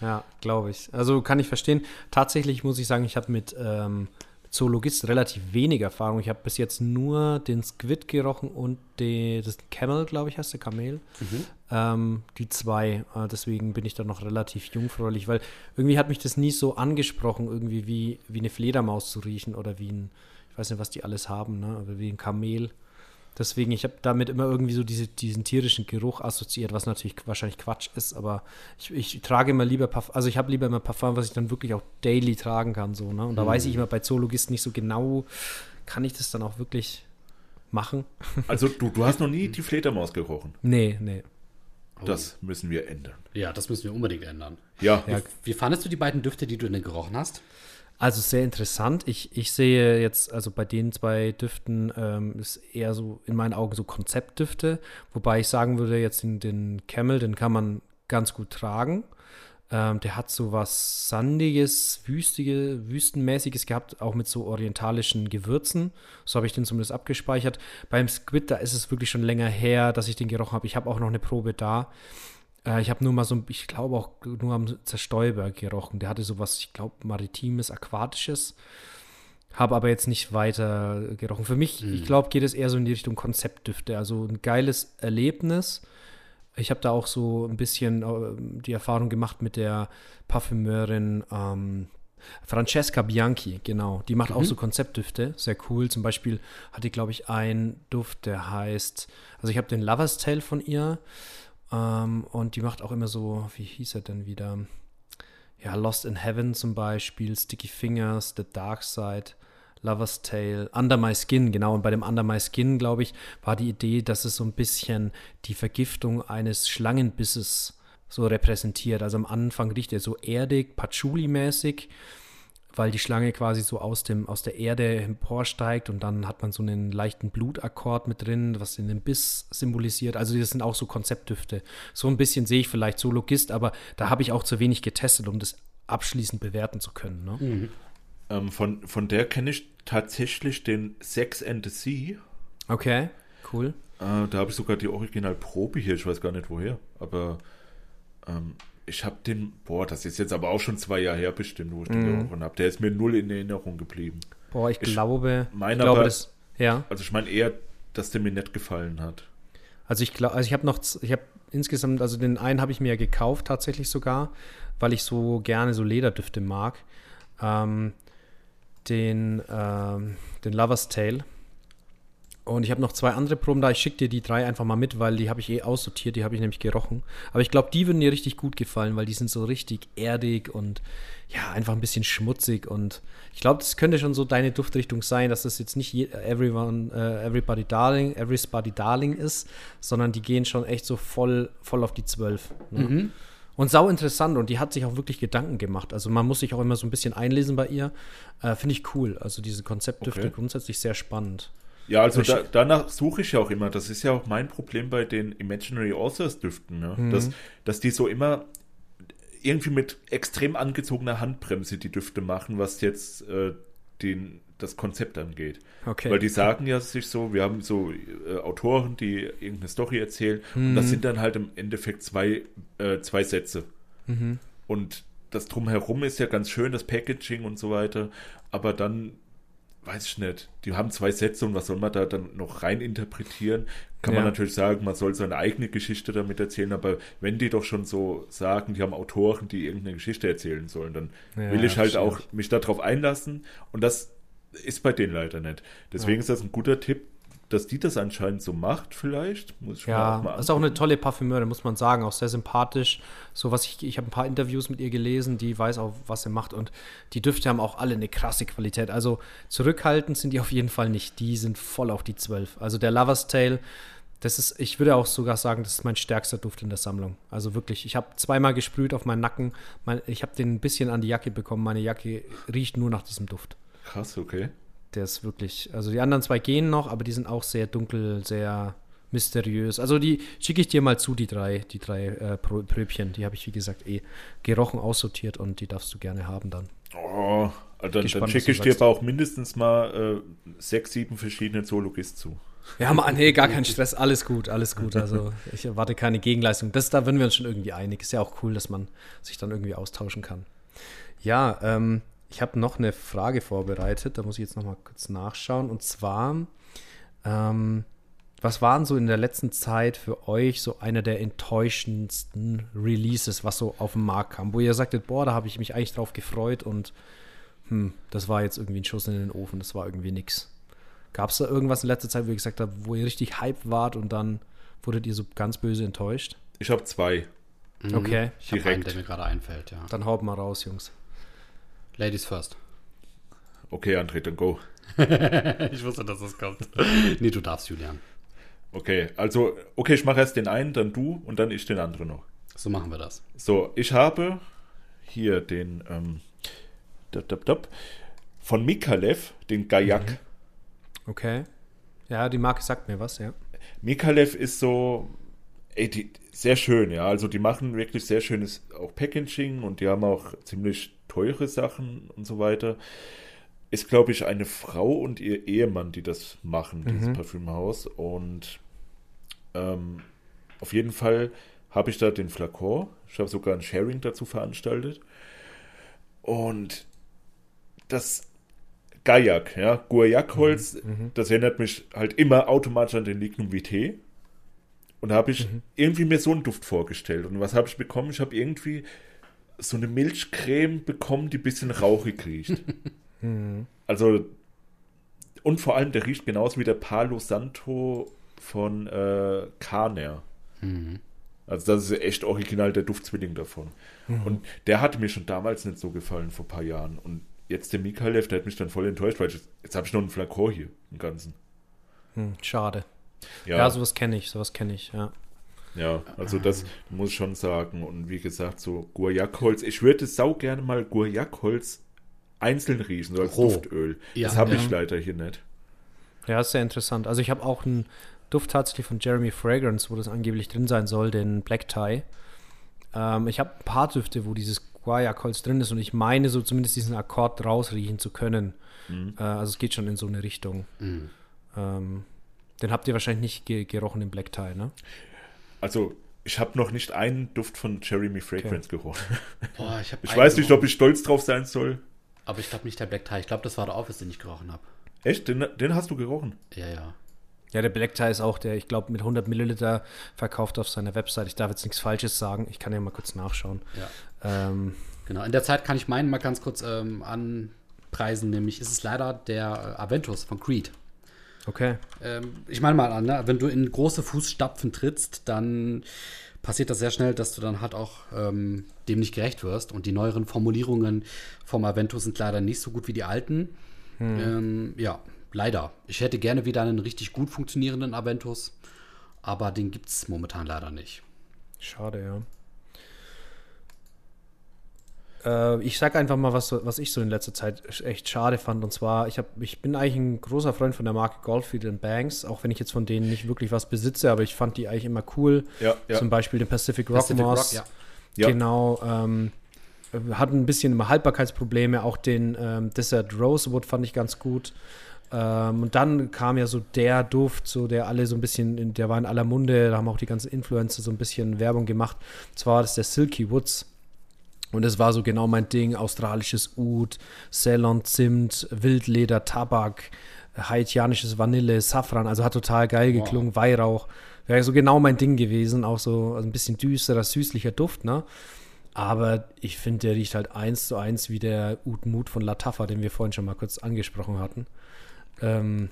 Ja, glaube ich. Also kann ich verstehen. Tatsächlich muss ich sagen, ich habe mit ähm, Zoologist relativ wenig Erfahrung. Ich habe bis jetzt nur den Squid gerochen und die, das Camel, glaube ich, heißt der Kamel. Mhm. Ähm, die zwei. Äh, deswegen bin ich da noch relativ jungfräulich, weil irgendwie hat mich das nie so angesprochen, irgendwie wie, wie eine Fledermaus zu riechen oder wie ein, ich weiß nicht, was die alles haben, ne? aber wie ein Kamel. Deswegen, ich habe damit immer irgendwie so diese, diesen tierischen Geruch assoziiert, was natürlich wahrscheinlich Quatsch ist, aber ich, ich trage immer lieber Parfum, also ich habe lieber immer Parfum, was ich dann wirklich auch daily tragen kann, so, ne? Und da mhm. weiß ich immer bei Zoologisten nicht so genau, kann ich das dann auch wirklich machen? Also du, du hast noch nie die Fledermaus gerochen? Nee, nee. Das müssen wir ändern. Ja, das müssen wir unbedingt ändern. Ja. ja. Wie, wie fandest du die beiden Düfte, die du denn gerochen hast? Also sehr interessant. Ich, ich sehe jetzt, also bei den zwei Düften ähm, ist eher so in meinen Augen so Konzeptdüfte, wobei ich sagen würde, jetzt in den Camel, den kann man ganz gut tragen. Ähm, der hat so was Sandiges, Wüstige, Wüstenmäßiges gehabt, auch mit so orientalischen Gewürzen. So habe ich den zumindest abgespeichert. Beim Squid, da ist es wirklich schon länger her, dass ich den gerochen habe. Ich habe auch noch eine Probe da. Äh, ich habe nur mal so, ich glaube auch nur am Zerstäuber gerochen. Der hatte sowas, ich glaube, maritimes, aquatisches. Habe aber jetzt nicht weiter gerochen. Für mich, mhm. ich glaube, geht es eher so in die Richtung Konzeptdüfte. Also ein geiles Erlebnis. Ich habe da auch so ein bisschen äh, die Erfahrung gemacht mit der Parfümeurin ähm, Francesca Bianchi, genau. Die macht mhm. auch so Konzeptdüfte, sehr cool. Zum Beispiel hat die, glaube ich, einen Duft, der heißt, also ich habe den Lover's Tale von ihr. Ähm, und die macht auch immer so, wie hieß er denn wieder? Ja, Lost in Heaven zum Beispiel, Sticky Fingers, The Dark Side, Lover's Tale, Under My Skin, genau. Und bei dem Under My Skin, glaube ich, war die Idee, dass es so ein bisschen die Vergiftung eines Schlangenbisses so repräsentiert. Also am Anfang riecht er so erdig, Patchouli-mäßig weil die Schlange quasi so aus, dem, aus der Erde emporsteigt und dann hat man so einen leichten Blutakkord mit drin, was den Biss symbolisiert. Also das sind auch so Konzeptdüfte. So ein bisschen sehe ich vielleicht so Logist, aber da habe ich auch zu wenig getestet, um das abschließend bewerten zu können. Ne? Mhm. Ähm, von, von der kenne ich tatsächlich den Sex and the Sea. Okay, cool. Äh, da habe ich sogar die Originalprobe hier, ich weiß gar nicht woher, aber ähm, ich habe den, boah, das ist jetzt aber auch schon zwei Jahre her bestimmt, wo ich den mm. gerochen habe. Der ist mir null in Erinnerung geblieben. Boah, ich, ich glaube, meine ich glaube, aber, das, ja. Also ich meine eher, dass der mir nicht gefallen hat. Also ich glaube, also ich habe noch, ich habe insgesamt, also den einen habe ich mir ja gekauft tatsächlich sogar, weil ich so gerne so Lederdüfte mag. Ähm, den, ähm, den Lover's Tale und ich habe noch zwei andere Proben da. Ich schicke dir die drei einfach mal mit, weil die habe ich eh aussortiert. Die habe ich nämlich gerochen. Aber ich glaube, die würden dir richtig gut gefallen, weil die sind so richtig erdig und ja, einfach ein bisschen schmutzig. Und ich glaube, das könnte schon so deine Duftrichtung sein, dass das jetzt nicht everyone, uh, everybody darling, everybody darling ist, sondern die gehen schon echt so voll, voll auf die Zwölf. Ne? Mhm. Und sau interessant und die hat sich auch wirklich Gedanken gemacht. Also man muss sich auch immer so ein bisschen einlesen bei ihr. Äh, Finde ich cool. Also diese Konzeptdüfte okay. grundsätzlich sehr spannend. Ja, also da, danach suche ich ja auch immer. Das ist ja auch mein Problem bei den Imaginary Authors Düften, ne? mhm. dass, dass die so immer irgendwie mit extrem angezogener Handbremse die Düfte machen, was jetzt äh, den, das Konzept angeht. Okay. Weil die sagen ja sich so, wir haben so äh, Autoren, die irgendeine Story erzählen mhm. und das sind dann halt im Endeffekt zwei, äh, zwei Sätze. Mhm. Und das drumherum ist ja ganz schön, das Packaging und so weiter, aber dann weiß ich nicht, die haben zwei Sätze und was soll man da dann noch rein interpretieren? Kann ja. man natürlich sagen, man soll seine eigene Geschichte damit erzählen, aber wenn die doch schon so sagen, die haben Autoren, die irgendeine Geschichte erzählen sollen, dann ja, will ich halt stimmt. auch mich darauf einlassen und das ist bei denen leider nicht. Deswegen ja. ist das ein guter Tipp, dass die das anscheinend so macht, vielleicht. Muss ich ja, mal ist auch eine tolle Parfümeure, muss man sagen. Auch sehr sympathisch. So was ich, ich habe ein paar Interviews mit ihr gelesen, die weiß auch, was sie macht. Und die Düfte haben auch alle eine krasse Qualität. Also zurückhaltend sind die auf jeden Fall nicht. Die sind voll auf die 12. Also der Lover's Tale, das ist, ich würde auch sogar sagen, das ist mein stärkster Duft in der Sammlung. Also wirklich, ich habe zweimal gesprüht auf meinen Nacken. Mein, ich habe den ein bisschen an die Jacke bekommen. Meine Jacke riecht nur nach diesem Duft. Krass, okay der ist wirklich, also die anderen zwei gehen noch, aber die sind auch sehr dunkel, sehr mysteriös. Also die schicke ich dir mal zu, die drei, die drei äh, Pröbchen. Die habe ich, wie gesagt, eh gerochen, aussortiert und die darfst du gerne haben dann. Oh, dann, dann schicke ich dir aber auch mindestens mal äh, sechs, sieben verschiedene Zoologist zu. Ja, Mann, nee, gar kein Stress, alles gut, alles gut. Also ich erwarte keine Gegenleistung. Das, da würden wir uns schon irgendwie einig. Ist ja auch cool, dass man sich dann irgendwie austauschen kann. Ja, ähm, ich habe noch eine Frage vorbereitet, da muss ich jetzt noch mal kurz nachschauen. Und zwar, ähm, was waren so in der letzten Zeit für euch so einer der enttäuschendsten Releases, was so auf den Markt kam, wo ihr sagtet, boah, da habe ich mich eigentlich drauf gefreut und hm, das war jetzt irgendwie ein Schuss in den Ofen, das war irgendwie nix. Gab es da irgendwas in letzter Zeit, wo ihr gesagt habt, wo ihr richtig hype wart und dann wurdet ihr so ganz böse enttäuscht? Ich habe zwei. Mhm. Okay. Ich habe einen, der mir gerade einfällt, ja. Dann haut mal raus, Jungs. Ladies first. Okay, André, dann go. ich wusste, dass das kommt. nee, du darfst, Julian. Okay, also, okay, ich mache erst den einen, dann du und dann ich den anderen noch. So machen wir das. So, ich habe hier den ähm, dab, dab, dab, von Mikalev, den Gajak. Mhm. Okay. Ja, die Marke sagt mir was, ja. Mikalev ist so, ey, die, sehr schön, ja. Also die machen wirklich sehr schönes auch Packaging und die haben auch ziemlich teure Sachen und so weiter. Ist, glaube ich, eine Frau und ihr Ehemann, die das machen, mhm. dieses Parfümhaus. Und ähm, auf jeden Fall habe ich da den Flakon. Ich habe sogar ein Sharing dazu veranstaltet. Und das Gajak, ja, Guayak-Holz, mhm. mhm. das erinnert mich halt immer automatisch an den Lignum Vitae. Und da habe ich mhm. irgendwie mir so einen Duft vorgestellt. Und was habe ich bekommen? Ich habe irgendwie so eine Milchcreme bekommen, die ein bisschen rauchig riecht. Mhm. Also, und vor allem, der riecht genauso wie der Palo Santo von äh, Carner. Mhm. Also, das ist echt original der Duftzwilling davon. Mhm. Und der hatte mir schon damals nicht so gefallen, vor ein paar Jahren. Und jetzt der Mikalev, der hat mich dann voll enttäuscht, weil ich, jetzt habe ich noch einen Flakor hier, im Ganzen. Hm, schade. Ja, ja sowas kenne ich, sowas kenne ich, ja. Ja, also das muss ich schon sagen. Und wie gesagt, so Guayak-Holz. Ich würde sau gerne mal Guayak-Holz einzeln riechen, so als Roh. Duftöl. Ja, das habe ja. ich leider hier nicht. Ja, ist sehr interessant. Also ich habe auch einen Duft tatsächlich von Jeremy Fragrance, wo das angeblich drin sein soll, den Black Tie. Ähm, ich habe ein paar Düfte, wo dieses Guayak-Holz drin ist und ich meine so zumindest diesen Akkord rausriechen zu können. Mhm. Äh, also es geht schon in so eine Richtung. Mhm. Ähm, den habt ihr wahrscheinlich nicht ge gerochen, den Black Tie, ne? Also, ich habe noch nicht einen Duft von Jeremy Fragrance okay. gerochen. Boah, ich, ich weiß nicht, ob ich stolz drauf sein soll. Aber ich glaube nicht der Black Tie. Ich glaube, das war der Office, den ich gerochen habe. Echt? Den, den, hast du gerochen? Ja, ja. Ja, der Black Tie ist auch der, ich glaube, mit 100 Milliliter verkauft auf seiner Website. Ich darf jetzt nichts Falsches sagen. Ich kann ja mal kurz nachschauen. Ja. Ähm, genau. In der Zeit kann ich meinen mal ganz kurz ähm, anpreisen. Nämlich ist es leider der äh, Aventus von Creed. Okay. Ähm, ich meine mal an, ne? wenn du in große Fußstapfen trittst, dann passiert das sehr schnell, dass du dann halt auch ähm, dem nicht gerecht wirst. Und die neueren Formulierungen vom Avento sind leider nicht so gut wie die alten. Hm. Ähm, ja, leider. Ich hätte gerne wieder einen richtig gut funktionierenden Aventus, aber den gibt es momentan leider nicht. Schade, ja. Äh, ich sage einfach mal, was, was ich so in letzter Zeit echt schade fand. Und zwar, ich, hab, ich bin eigentlich ein großer Freund von der Marke Goldfield Banks, auch wenn ich jetzt von denen nicht wirklich was besitze, aber ich fand die eigentlich immer cool. Ja, ja. Zum Beispiel den Pacific Rock Pacific Moss. Rock, ja. Genau. Ähm, hatten ein bisschen immer Haltbarkeitsprobleme. Auch den ähm, Desert Rosewood fand ich ganz gut. Ähm, und dann kam ja so der Duft, so der alle so ein bisschen, der war in aller Munde, da haben auch die ganzen Influencer so ein bisschen Werbung gemacht. Und zwar war das der Silky Woods. Und es war so genau mein Ding: australisches Ud, Ceylon, Zimt, Wildleder, Tabak, haitianisches Vanille, Safran. Also hat total geil geklungen, wow. Weihrauch. Wäre so genau mein Ding gewesen. Auch so also ein bisschen düsterer, süßlicher Duft, ne? Aber ich finde, der riecht halt eins zu eins wie der Ud Mut von Latafa, den wir vorhin schon mal kurz angesprochen hatten. Ähm,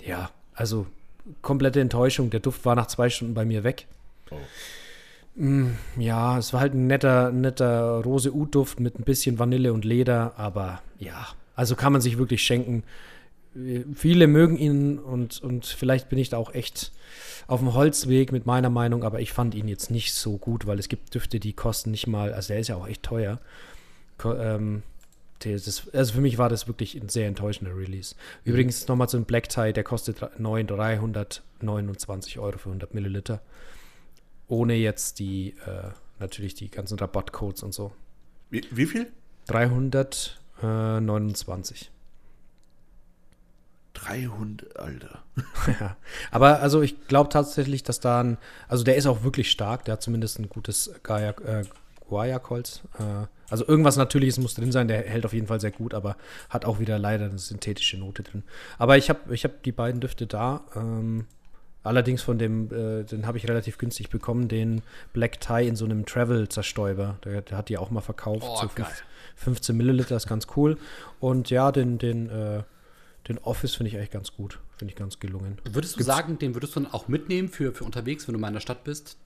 ja, Also komplette Enttäuschung. Der Duft war nach zwei Stunden bei mir weg. Oh. Mm, ja, es war halt ein netter, netter Rose-Ud-Duft mit ein bisschen Vanille und Leder, aber ja, also kann man sich wirklich schenken. Viele mögen ihn und, und vielleicht bin ich da auch echt auf dem Holzweg mit meiner Meinung, aber ich fand ihn jetzt nicht so gut, weil es gibt Düfte, die kosten nicht mal, also der ist ja auch echt teuer. Ähm, das, also für mich war das wirklich ein sehr enttäuschender Release. Mhm. Übrigens nochmal zum Black Tie, der kostet 329 Euro für 100 Milliliter. Ohne jetzt die, äh, natürlich die ganzen Rabattcodes und so. Wie, wie viel? 329. 300, Alter. ja, aber also ich glaube tatsächlich, dass da ein, also der ist auch wirklich stark, der hat zumindest ein gutes Gaia, äh, Guayac-Holz. Äh, also irgendwas Natürliches muss drin sein, der hält auf jeden Fall sehr gut, aber hat auch wieder leider eine synthetische Note drin. Aber ich habe ich hab die beiden Düfte da. Ähm, allerdings von dem, äh, den habe ich relativ günstig bekommen, den Black Tie in so einem Travel-Zerstäuber. Der, der, hat die auch mal verkauft. Oh, so 15 Milliliter ist ganz cool. Und ja, den, den, äh, den Office finde ich eigentlich ganz gut. Finde ich ganz gelungen. Würdest du Gibt's sagen, den würdest du dann auch mitnehmen für, für unterwegs, wenn du mal in der Stadt bist?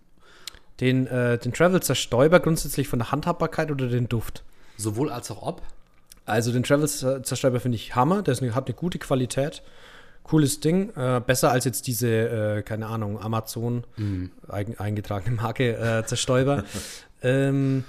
Den, äh, den Travel Zerstäuber grundsätzlich von der Handhabbarkeit oder den Duft? Sowohl als auch ob. Also den Travel Zerstäuber finde ich Hammer. Der eine, hat eine gute Qualität. Cooles Ding. Äh, besser als jetzt diese, äh, keine Ahnung, Amazon ein, eingetragene Marke äh, Zerstäuber. ähm,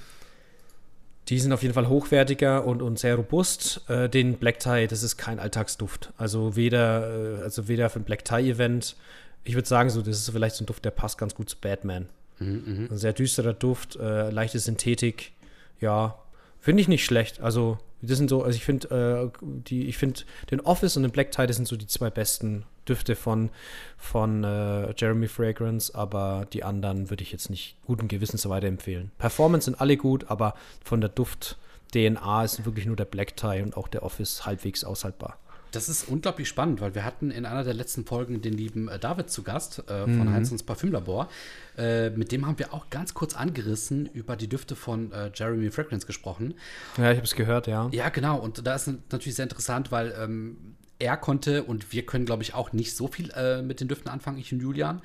die sind auf jeden Fall hochwertiger und, und sehr robust. Äh, den Black Tie, das ist kein Alltagsduft. Also weder, äh, also weder für ein Black Tie-Event. Ich würde sagen, so, das ist vielleicht so ein Duft, der passt ganz gut zu Batman. Mhm, Ein sehr düsterer Duft, äh, leichte Synthetik. Ja, finde ich nicht schlecht. Also, das sind so, also ich finde, äh, die, ich finde, den Office und den Black Tie, das sind so die zwei besten Düfte von, von äh, Jeremy Fragrance, aber die anderen würde ich jetzt nicht guten Gewissens so weiterempfehlen. Performance sind alle gut, aber von der Duft-DNA ist wirklich nur der Black Tie und auch der Office halbwegs aushaltbar. Das ist unglaublich spannend, weil wir hatten in einer der letzten Folgen den lieben äh, David zu Gast äh, von mhm. Heinzens Parfümlabor. Äh, mit dem haben wir auch ganz kurz angerissen über die Düfte von äh, Jeremy Fragrance gesprochen. Ja, ich habe es gehört, ja. Ja, genau. Und da ist natürlich sehr interessant, weil ähm, er konnte und wir können, glaube ich, auch nicht so viel äh, mit den Düften anfangen, ich und Julian.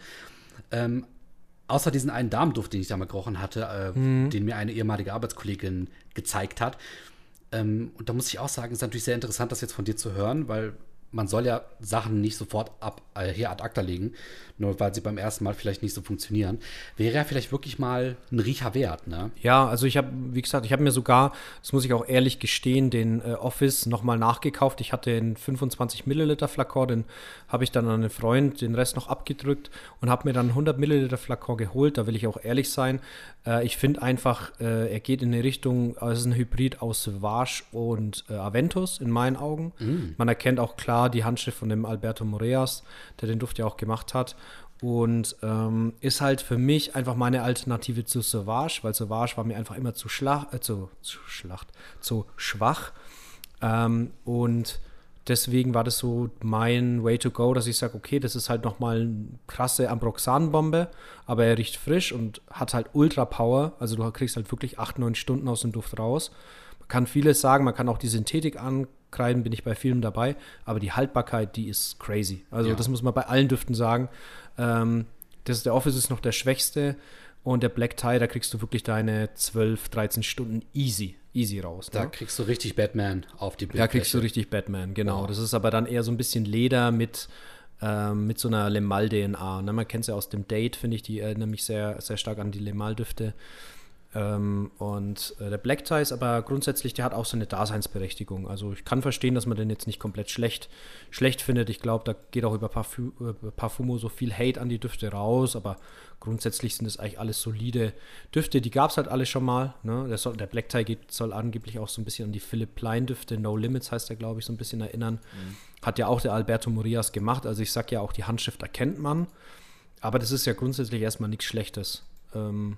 Ähm, außer diesen einen Damenduft, den ich da mal gerochen hatte, äh, mhm. den mir eine ehemalige Arbeitskollegin gezeigt hat. Ähm, und da muss ich auch sagen, es ist natürlich sehr interessant, das jetzt von dir zu hören, weil man soll ja Sachen nicht sofort ab, äh, hier ad acta legen, nur weil sie beim ersten Mal vielleicht nicht so funktionieren. Wäre ja vielleicht wirklich mal ein Riecher wert, ne? Ja, also ich habe, wie gesagt, ich habe mir sogar, das muss ich auch ehrlich gestehen, den äh, Office nochmal nachgekauft. Ich hatte einen 25 Milliliter Flakon, den habe ich dann an einen Freund, den Rest noch abgedrückt und habe mir dann 100 Milliliter Flakon geholt. Da will ich auch ehrlich sein. Äh, ich finde einfach, äh, er geht in eine Richtung, es ist ein Hybrid aus Sauvage und äh, Aventus in meinen Augen. Mm. Man erkennt auch klar die Handschrift von dem Alberto Moreas, der den Duft ja auch gemacht hat. Und ähm, ist halt für mich einfach meine Alternative zu Sauvage, weil Sauvage war mir einfach immer zu, schlach, äh, zu, zu, Schlacht, zu schwach. Ähm, und deswegen war das so mein Way to go, dass ich sage, okay, das ist halt nochmal eine krasse Ambroxan-Bombe, aber er riecht frisch und hat halt Ultra Power. Also du kriegst halt wirklich 8, 9 Stunden aus dem Duft raus. Man kann vieles sagen, man kann auch die Synthetik ankreiden, bin ich bei vielen dabei, aber die Haltbarkeit, die ist crazy. Also ja. das muss man bei allen Düften sagen. Ähm, das ist, der Office ist noch der schwächste und der Black Tie, da kriegst du wirklich deine 12, 13 Stunden easy, easy raus. Da ne? kriegst du richtig Batman auf die Bildfläche. Da kriegst du richtig Batman, genau. Wow. Das ist aber dann eher so ein bisschen Leder mit, ähm, mit so einer Lemal-DNA. Ne? Man kennt es ja aus dem Date, finde ich, die erinnern mich sehr, sehr stark an die Lemal-Düfte. Ähm, und äh, der Black Tie ist aber grundsätzlich, der hat auch seine Daseinsberechtigung. Also ich kann verstehen, dass man den jetzt nicht komplett schlecht, schlecht findet. Ich glaube, da geht auch über Parfum, äh, Parfumo so viel Hate an die Düfte raus, aber grundsätzlich sind es eigentlich alles solide Düfte. Die gab es halt alle schon mal. Ne? Der, soll, der, Black Tie geht, soll angeblich auch so ein bisschen an die Philipp Plein Düfte, No Limits heißt der, glaube ich, so ein bisschen erinnern. Mhm. Hat ja auch der Alberto Morias gemacht. Also ich sage ja auch, die Handschrift erkennt man. Aber das ist ja grundsätzlich erstmal nichts Schlechtes. Ähm,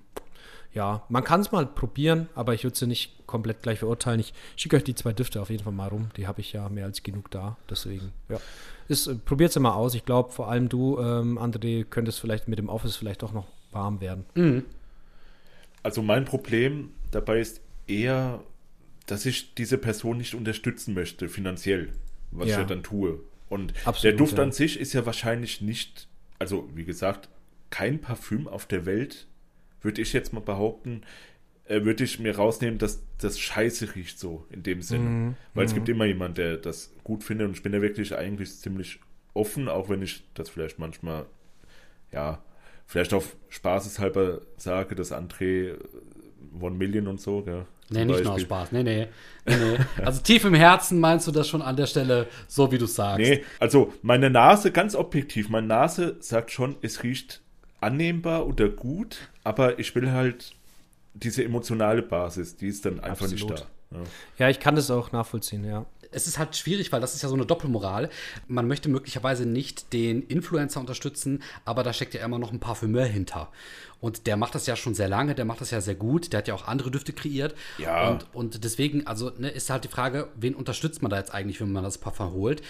ja, man kann es mal probieren, aber ich würde sie nicht komplett gleich verurteilen. Ich schicke euch die zwei Düfte auf jeden Fall mal rum. Die habe ich ja mehr als genug da. Deswegen, ja. Äh, Probiert sie mal aus. Ich glaube, vor allem du, ähm, André, könntest vielleicht mit dem Office vielleicht auch noch warm werden. Mhm. Also mein Problem dabei ist eher, dass ich diese Person nicht unterstützen möchte, finanziell, was ja. ich ja dann tue. Und Absolut, der Duft ja. an sich ist ja wahrscheinlich nicht, also wie gesagt, kein Parfüm auf der Welt, würde ich jetzt mal behaupten, äh, würde ich mir rausnehmen, dass das scheiße riecht so in dem Sinne. Mhm. Weil es gibt immer jemand, der das gut findet und ich bin da wirklich eigentlich ziemlich offen, auch wenn ich das vielleicht manchmal, ja, vielleicht auf spaßeshalber sage, dass André äh, One Million und so, gell, Nee, nicht nur aus Beispiel. Spaß. Nee, nee. nee, nee. Also tief im Herzen meinst du das schon an der Stelle, so wie du sagst. Nee, also meine Nase, ganz objektiv, meine Nase sagt schon, es riecht annehmbar oder gut, aber ich will halt diese emotionale Basis, die ist dann einfach nicht Absolut. da. Ja. Ja, ich kann das auch nachvollziehen, ja. es ist halt schwierig, weil das ist ja so eine Doppelmoral. Man möchte möglicherweise nicht den Influencer unterstützen, aber da steckt ja immer noch ein Parfümeur hinter. Und der macht das ja schon sehr lange, der macht das ja sehr gut, der hat ja auch andere Düfte kreiert. Ja. Und, und deswegen, also ne, ist halt die Frage, wen unterstützt man da jetzt eigentlich, wenn man das Parfum holt?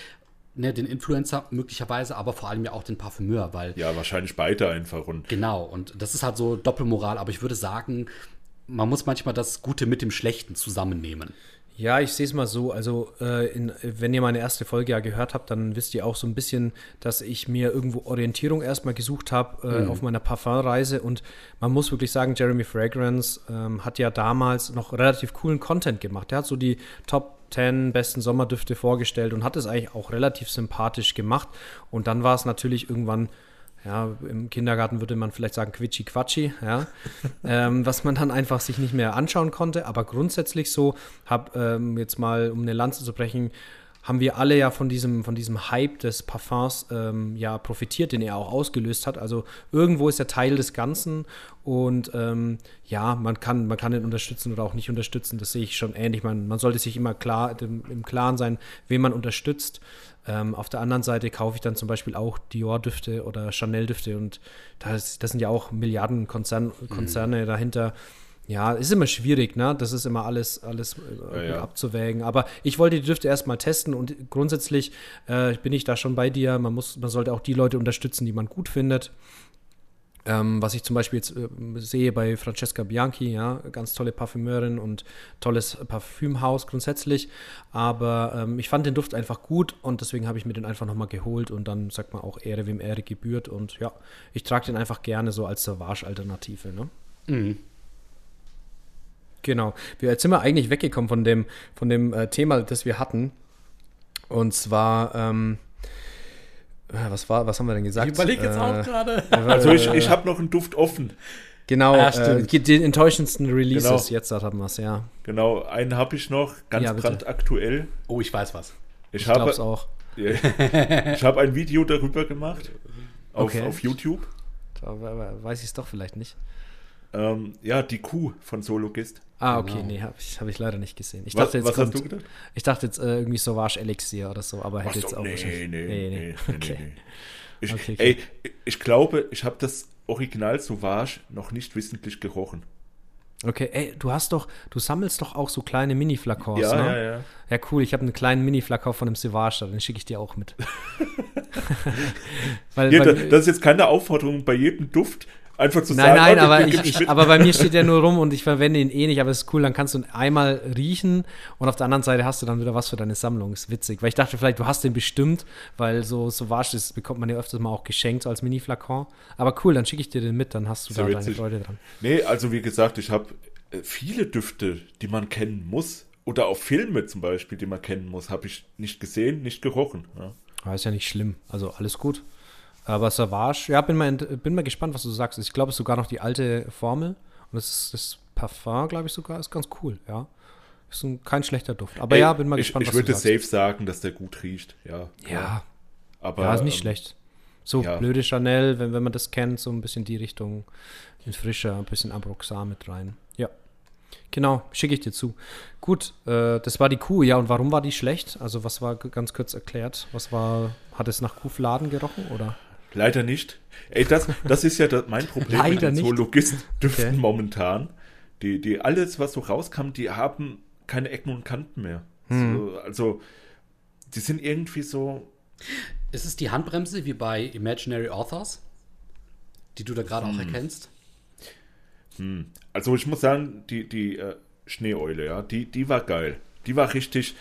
Ne, den Influencer möglicherweise, aber vor allem ja auch den Parfümeur, weil ja, wahrscheinlich beide einfach. Und Genau, und das ist halt so Doppelmoral, aber ich würde sagen, man muss manchmal das Gute mit dem Schlechten zusammennehmen. Ja, ich sehe es mal so. Also, äh, in, wenn ihr meine erste Folge ja gehört habt, dann wisst ihr auch so ein bisschen, dass ich mir irgendwo Orientierung erstmal gesucht habe äh, auf meiner Parfumreise. Und man muss wirklich sagen, Jeremy Fragrance ähm, hat ja damals noch relativ coolen Content gemacht. Er hat so die Top 10 besten Sommerdüfte vorgestellt und hat es eigentlich auch relativ sympathisch gemacht. Und dann war es natürlich irgendwann ja, im Kindergarten würde man vielleicht sagen Quitschi Quatschi, ja, ähm, was man dann einfach sich nicht mehr anschauen konnte. Aber grundsätzlich so, hab ähm, jetzt mal, um eine Lanze zu brechen, haben wir alle ja von diesem, von diesem Hype des Parfums ähm, ja profitiert, den er auch ausgelöst hat. Also irgendwo ist er Teil des Ganzen und ähm, ja, man kann, man kann ihn unterstützen oder auch nicht unterstützen. Das sehe ich schon ähnlich. Man, man sollte sich immer klar dem, im Klaren sein, wen man unterstützt. Ähm, auf der anderen Seite kaufe ich dann zum Beispiel auch Dior-Düfte oder Chanel-Düfte und das, das sind ja auch Milliarden Konzern, Konzerne dahinter. Ja, ist immer schwierig, ne? Das ist immer alles, alles äh, Ja, ja. abzuwägen. Aber ich wollte die Düfte erstmal testen und grundsätzlich äh, bin ich da schon bei dir. Man muss, man sollte auch die Leute unterstützen, die man gut findet. Ähm, was ich zum Beispiel jetzt äh, sehe bei Francesca Bianchi, ja, ganz tolle Parfümeurin und tolles Parfümhaus grundsätzlich. Aber ähm, ich fand den Duft einfach gut und deswegen habe ich mir den einfach nochmal geholt und dann sagt man auch Ehre, wem Ehre gebührt. Und ja, ich trage den einfach gerne so als Sauvage-Alternative. Ne? Mhm. Genau. Wir, jetzt sind wir eigentlich weggekommen von dem, von dem äh, Thema, das wir hatten. Und zwar, ähm, äh, was war, was haben wir denn gesagt? Ich überlege jetzt Äh, auch gerade. also ich, ich habe noch einen Duft offen. Genau, Ja, äh, die enttäuschendsten Releases, Genau. jetzt haben wir es, ja. Genau, einen habe ich noch, ganz Ja, brandaktuell. Oh, ich weiß was. Ich, Ich habe auch. ich habe ein Video darüber gemacht auf, Okay. auf YouTube. Da we- weiß ich es doch vielleicht nicht. Ähm, ja, die Kuh von Sologist. Ah, okay, Genau. nee, habe ich, hab ich leider nicht gesehen. Ich Was, dachte, jetzt was kommt, hast du gedacht? Ich dachte jetzt äh, irgendwie Sauvage Elixier oder so, aber hätte so, jetzt auch nee, nee, nee, nee, nee, Okay. nee. Ich, Okay, okay. Ey, ich glaube, ich habe das Original Sauvage noch nicht wissentlich gerochen. Okay, ey, du hast doch, du sammelst doch auch so kleine Mini-Flakons, Ja, ne? ja, ja. Ja, cool, ich habe einen kleinen Mini-Flakon von einem Sauvage, da, den schicke ich dir auch mit. weil, Ja, weil, da, das ist jetzt keine Aufforderung bei jedem Duft, einfach zu nein, sagen, nein, oh, aber, ich, ich, aber bei mir steht der nur rum und ich verwende ihn eh nicht, aber es ist cool, dann kannst du ihn einmal riechen und auf der anderen Seite hast du dann wieder was für deine Sammlung. Ist witzig, weil ich dachte vielleicht, du hast den bestimmt, weil so Sauvage das bekommt man ja öfters mal auch geschenkt so als Mini-Flakon. Aber cool, dann schicke ich dir den mit, dann hast du Sehr da deine witzig. Freude dran. Nee, also wie gesagt, ich habe äh, viele Düfte, die man kennen muss. Oder auch Filme zum Beispiel, die man kennen muss, habe ich nicht gesehen, nicht gerochen. Ja. Aber ist ja nicht schlimm. Also alles gut. Aber Savage, ja, bin mal, bin mal gespannt, was du sagst. Ich glaube, es ist sogar noch die alte Formel. Und das, ist, das Parfum, glaube ich, sogar, ist ganz cool, ja. Ist ein, kein schlechter Duft. Aber Ey, ja, bin mal ich, gespannt, ich was würde du sagst. safe sagen, dass der gut riecht. Ja, Ja, aber ja, ist nicht ähm, schlecht. So ja. blöde Chanel, wenn, wenn man das kennt, so ein bisschen die Richtung, in frischer, ein bisschen Abroxan mit rein. Ja. Genau, schicke ich dir zu. Gut, äh, das war die Kuh, ja, und warum war die schlecht? Also, was war ganz kurz erklärt? Was war, hat es nach Kuhfladen gerochen oder? Leider nicht. Ey, das, das ist ja das, mein Problem mit Leider den nicht. Zoologisten-Düften Okay. momentan. Die, die alles, was so rauskam, die haben keine Ecken und Kanten mehr. Hm. So, also, die sind irgendwie so. Ist es die Handbremse wie bei Imaginary Authors, die du da gerade Hm. auch erkennst? Also, ich muss sagen, die, die äh, Schneeeule, ja, die, die war geil. Die war richtig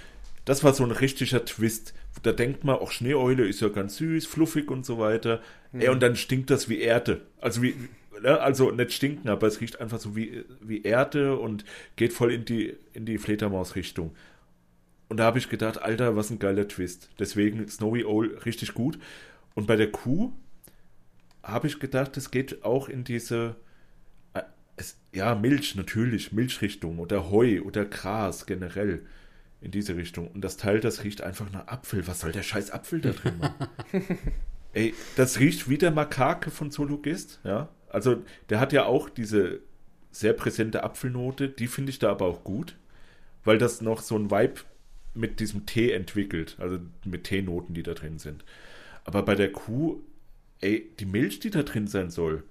das war so ein richtiger Twist. Da denkt man, auch Schneeeule ist ja ganz süß, fluffig und so weiter. Mhm. Ey, und dann stinkt das wie Erde. Also wie, ne, also nicht stinken, aber es riecht einfach so wie, wie Erde und geht voll in die, in die Fledermaus-Richtung. Und da habe ich gedacht, Alter, was ein geiler Twist. Deswegen Snowy Owl richtig gut. Und bei der Kuh habe ich gedacht, es geht auch in diese, äh, es, ja, Milch natürlich, Milchrichtung oder Heu oder Gras generell in diese Richtung. Und das Teil, das riecht einfach nach Apfel. Was soll der scheiß Apfel da drin machen? Ey, das riecht wie der Makake von Zoologist, ja. Also, der hat ja auch diese sehr präsente Apfelnote, die finde ich da aber auch gut, weil das noch so ein Vibe mit diesem Tee entwickelt, also mit Teenoten, die da drin sind. Aber bei der Kuh, ey, die Milch, die da drin sein soll,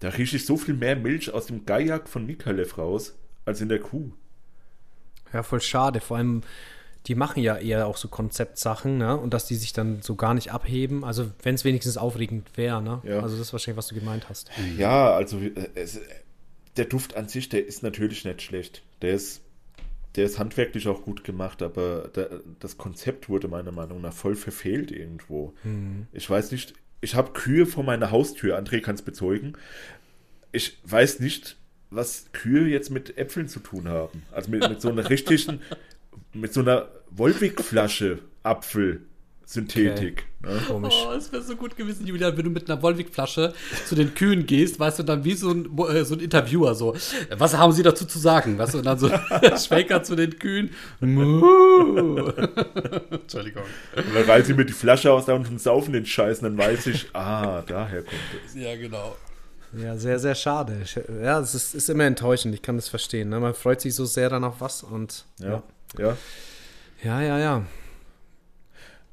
da rieche ich so viel mehr Milch aus dem Gajak von Mikalev raus, als in der Kuh. Ja, voll schade. Vor allem, die machen ja eher auch so Konzeptsachen, ne? Und dass die sich dann so gar nicht abheben. Also, wenn es wenigstens aufregend wäre, ne? Ja. Also, das ist wahrscheinlich, was du gemeint hast. Ja, also, äh, es, der Duft an sich, der ist natürlich nicht schlecht. Der ist, der ist handwerklich auch gut gemacht, aber der, das Konzept wurde meiner Meinung nach voll verfehlt irgendwo. Hm. Ich weiß nicht, ich habe Kühe vor meiner Haustür, André kann es bezeugen. Ich weiß nicht, was Kühe jetzt mit Äpfeln zu tun haben. Also mit, mit so einer richtigen, mit so einer Wolwig-Flasche Apfel. Synthetik. Ne? Komisch. Oh, es wäre so gut gewesen, Julian, wenn du mit einer Wolwig-Flasche zu den Kühen gehst, weißt du, dann wie so ein, äh, so ein Interviewer so, was haben sie dazu zu sagen? Weißt du, und dann so Schwenker zu den Kühen. Entschuldigung. Und dann reißen sie mir die Flasche aus da und saufen den Scheiß und dann weiß ich, ah, daher kommt es. Ja, genau. Ja, sehr, sehr schade. Ja, es ist, ist immer enttäuschend, ich kann das verstehen. Ne? Man freut sich so sehr dann auf was und Ja, ja. ja, ja. ja.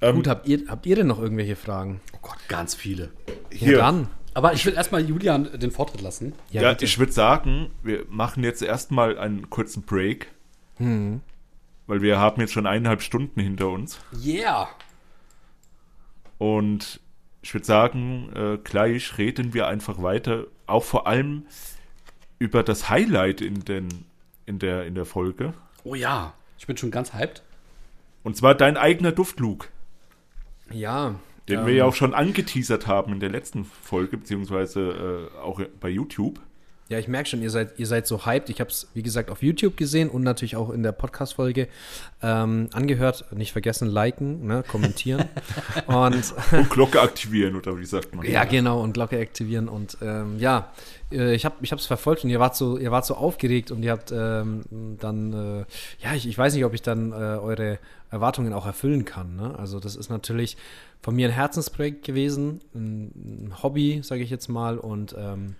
Ähm, Gut, habt ihr, habt ihr denn noch irgendwelche Fragen? Oh Gott, ganz viele. hier. Ja, dann. Aber ich will erstmal Julian den Vortritt lassen. Ja, bitte. ich würde sagen, wir machen jetzt erstmal einen kurzen Break, Hm. weil wir haben jetzt schon eineinhalb Stunden hinter uns. Yeah. Und ich würde sagen, äh, gleich reden wir einfach weiter, auch vor allem über das Highlight in, den, in, der, in der Folge. Oh ja. Ich bin schon ganz hyped. Und zwar dein eigener Duft, Luke, Ja. den ähm, wir ja auch schon angeteasert haben in der letzten Folge, beziehungsweise äh, auch bei YouTube. Ja, ich merke schon, ihr seid, ihr seid so hyped. Ich habe es, wie gesagt, auf YouTube gesehen und natürlich auch in der Podcast-Folge ähm, angehört. Nicht vergessen, liken, ne, kommentieren. und Und Glocke aktivieren, oder wie sagt man? ja, genau, und Glocke aktivieren. Und ähm, ja, äh, ich habe es verfolgt und ihr wart so, ihr wart so aufgeregt und ihr habt ähm, dann, äh, ja, ich, ich weiß nicht, ob ich dann äh, eure Erwartungen auch erfüllen kann. Ne? Also das ist natürlich von mir ein Herzensprojekt gewesen, ein, ein Hobby, sage ich jetzt mal. Und ähm,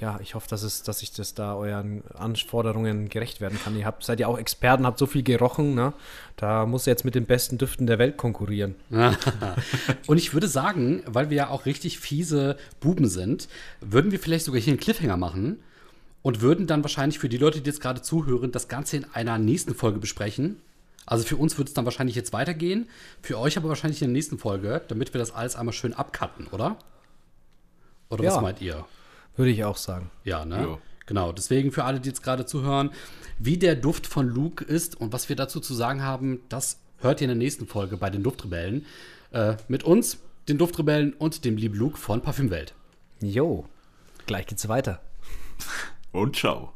ja, ich hoffe, dass, es, dass ich das da euren Anforderungen gerecht werden kann. Ihr habt, seid ja auch Experten, habt so viel gerochen. Ne? Da muss er jetzt mit den besten Düften der Welt konkurrieren. Und ich würde sagen, weil wir ja auch richtig fiese Buben sind, würden wir vielleicht sogar hier einen Cliffhanger machen und würden dann wahrscheinlich für die Leute, die jetzt gerade zuhören, das Ganze in einer nächsten Folge besprechen. Also für uns wird es dann wahrscheinlich jetzt weitergehen, für euch aber wahrscheinlich in der nächsten Folge, damit wir das alles einmal schön abcutten, oder? Oder was Ja. meint ihr? Würde ich auch sagen. Ja, ne? Ja. Genau, deswegen für alle, die jetzt gerade zuhören, wie der Duft von Luke ist und was wir dazu zu sagen haben, das hört ihr in der nächsten Folge bei den Duftrebellen. Äh, mit uns, den Duftrebellen und dem lieben Luke von Parfümwelt. Jo, gleich geht's weiter. Und ciao.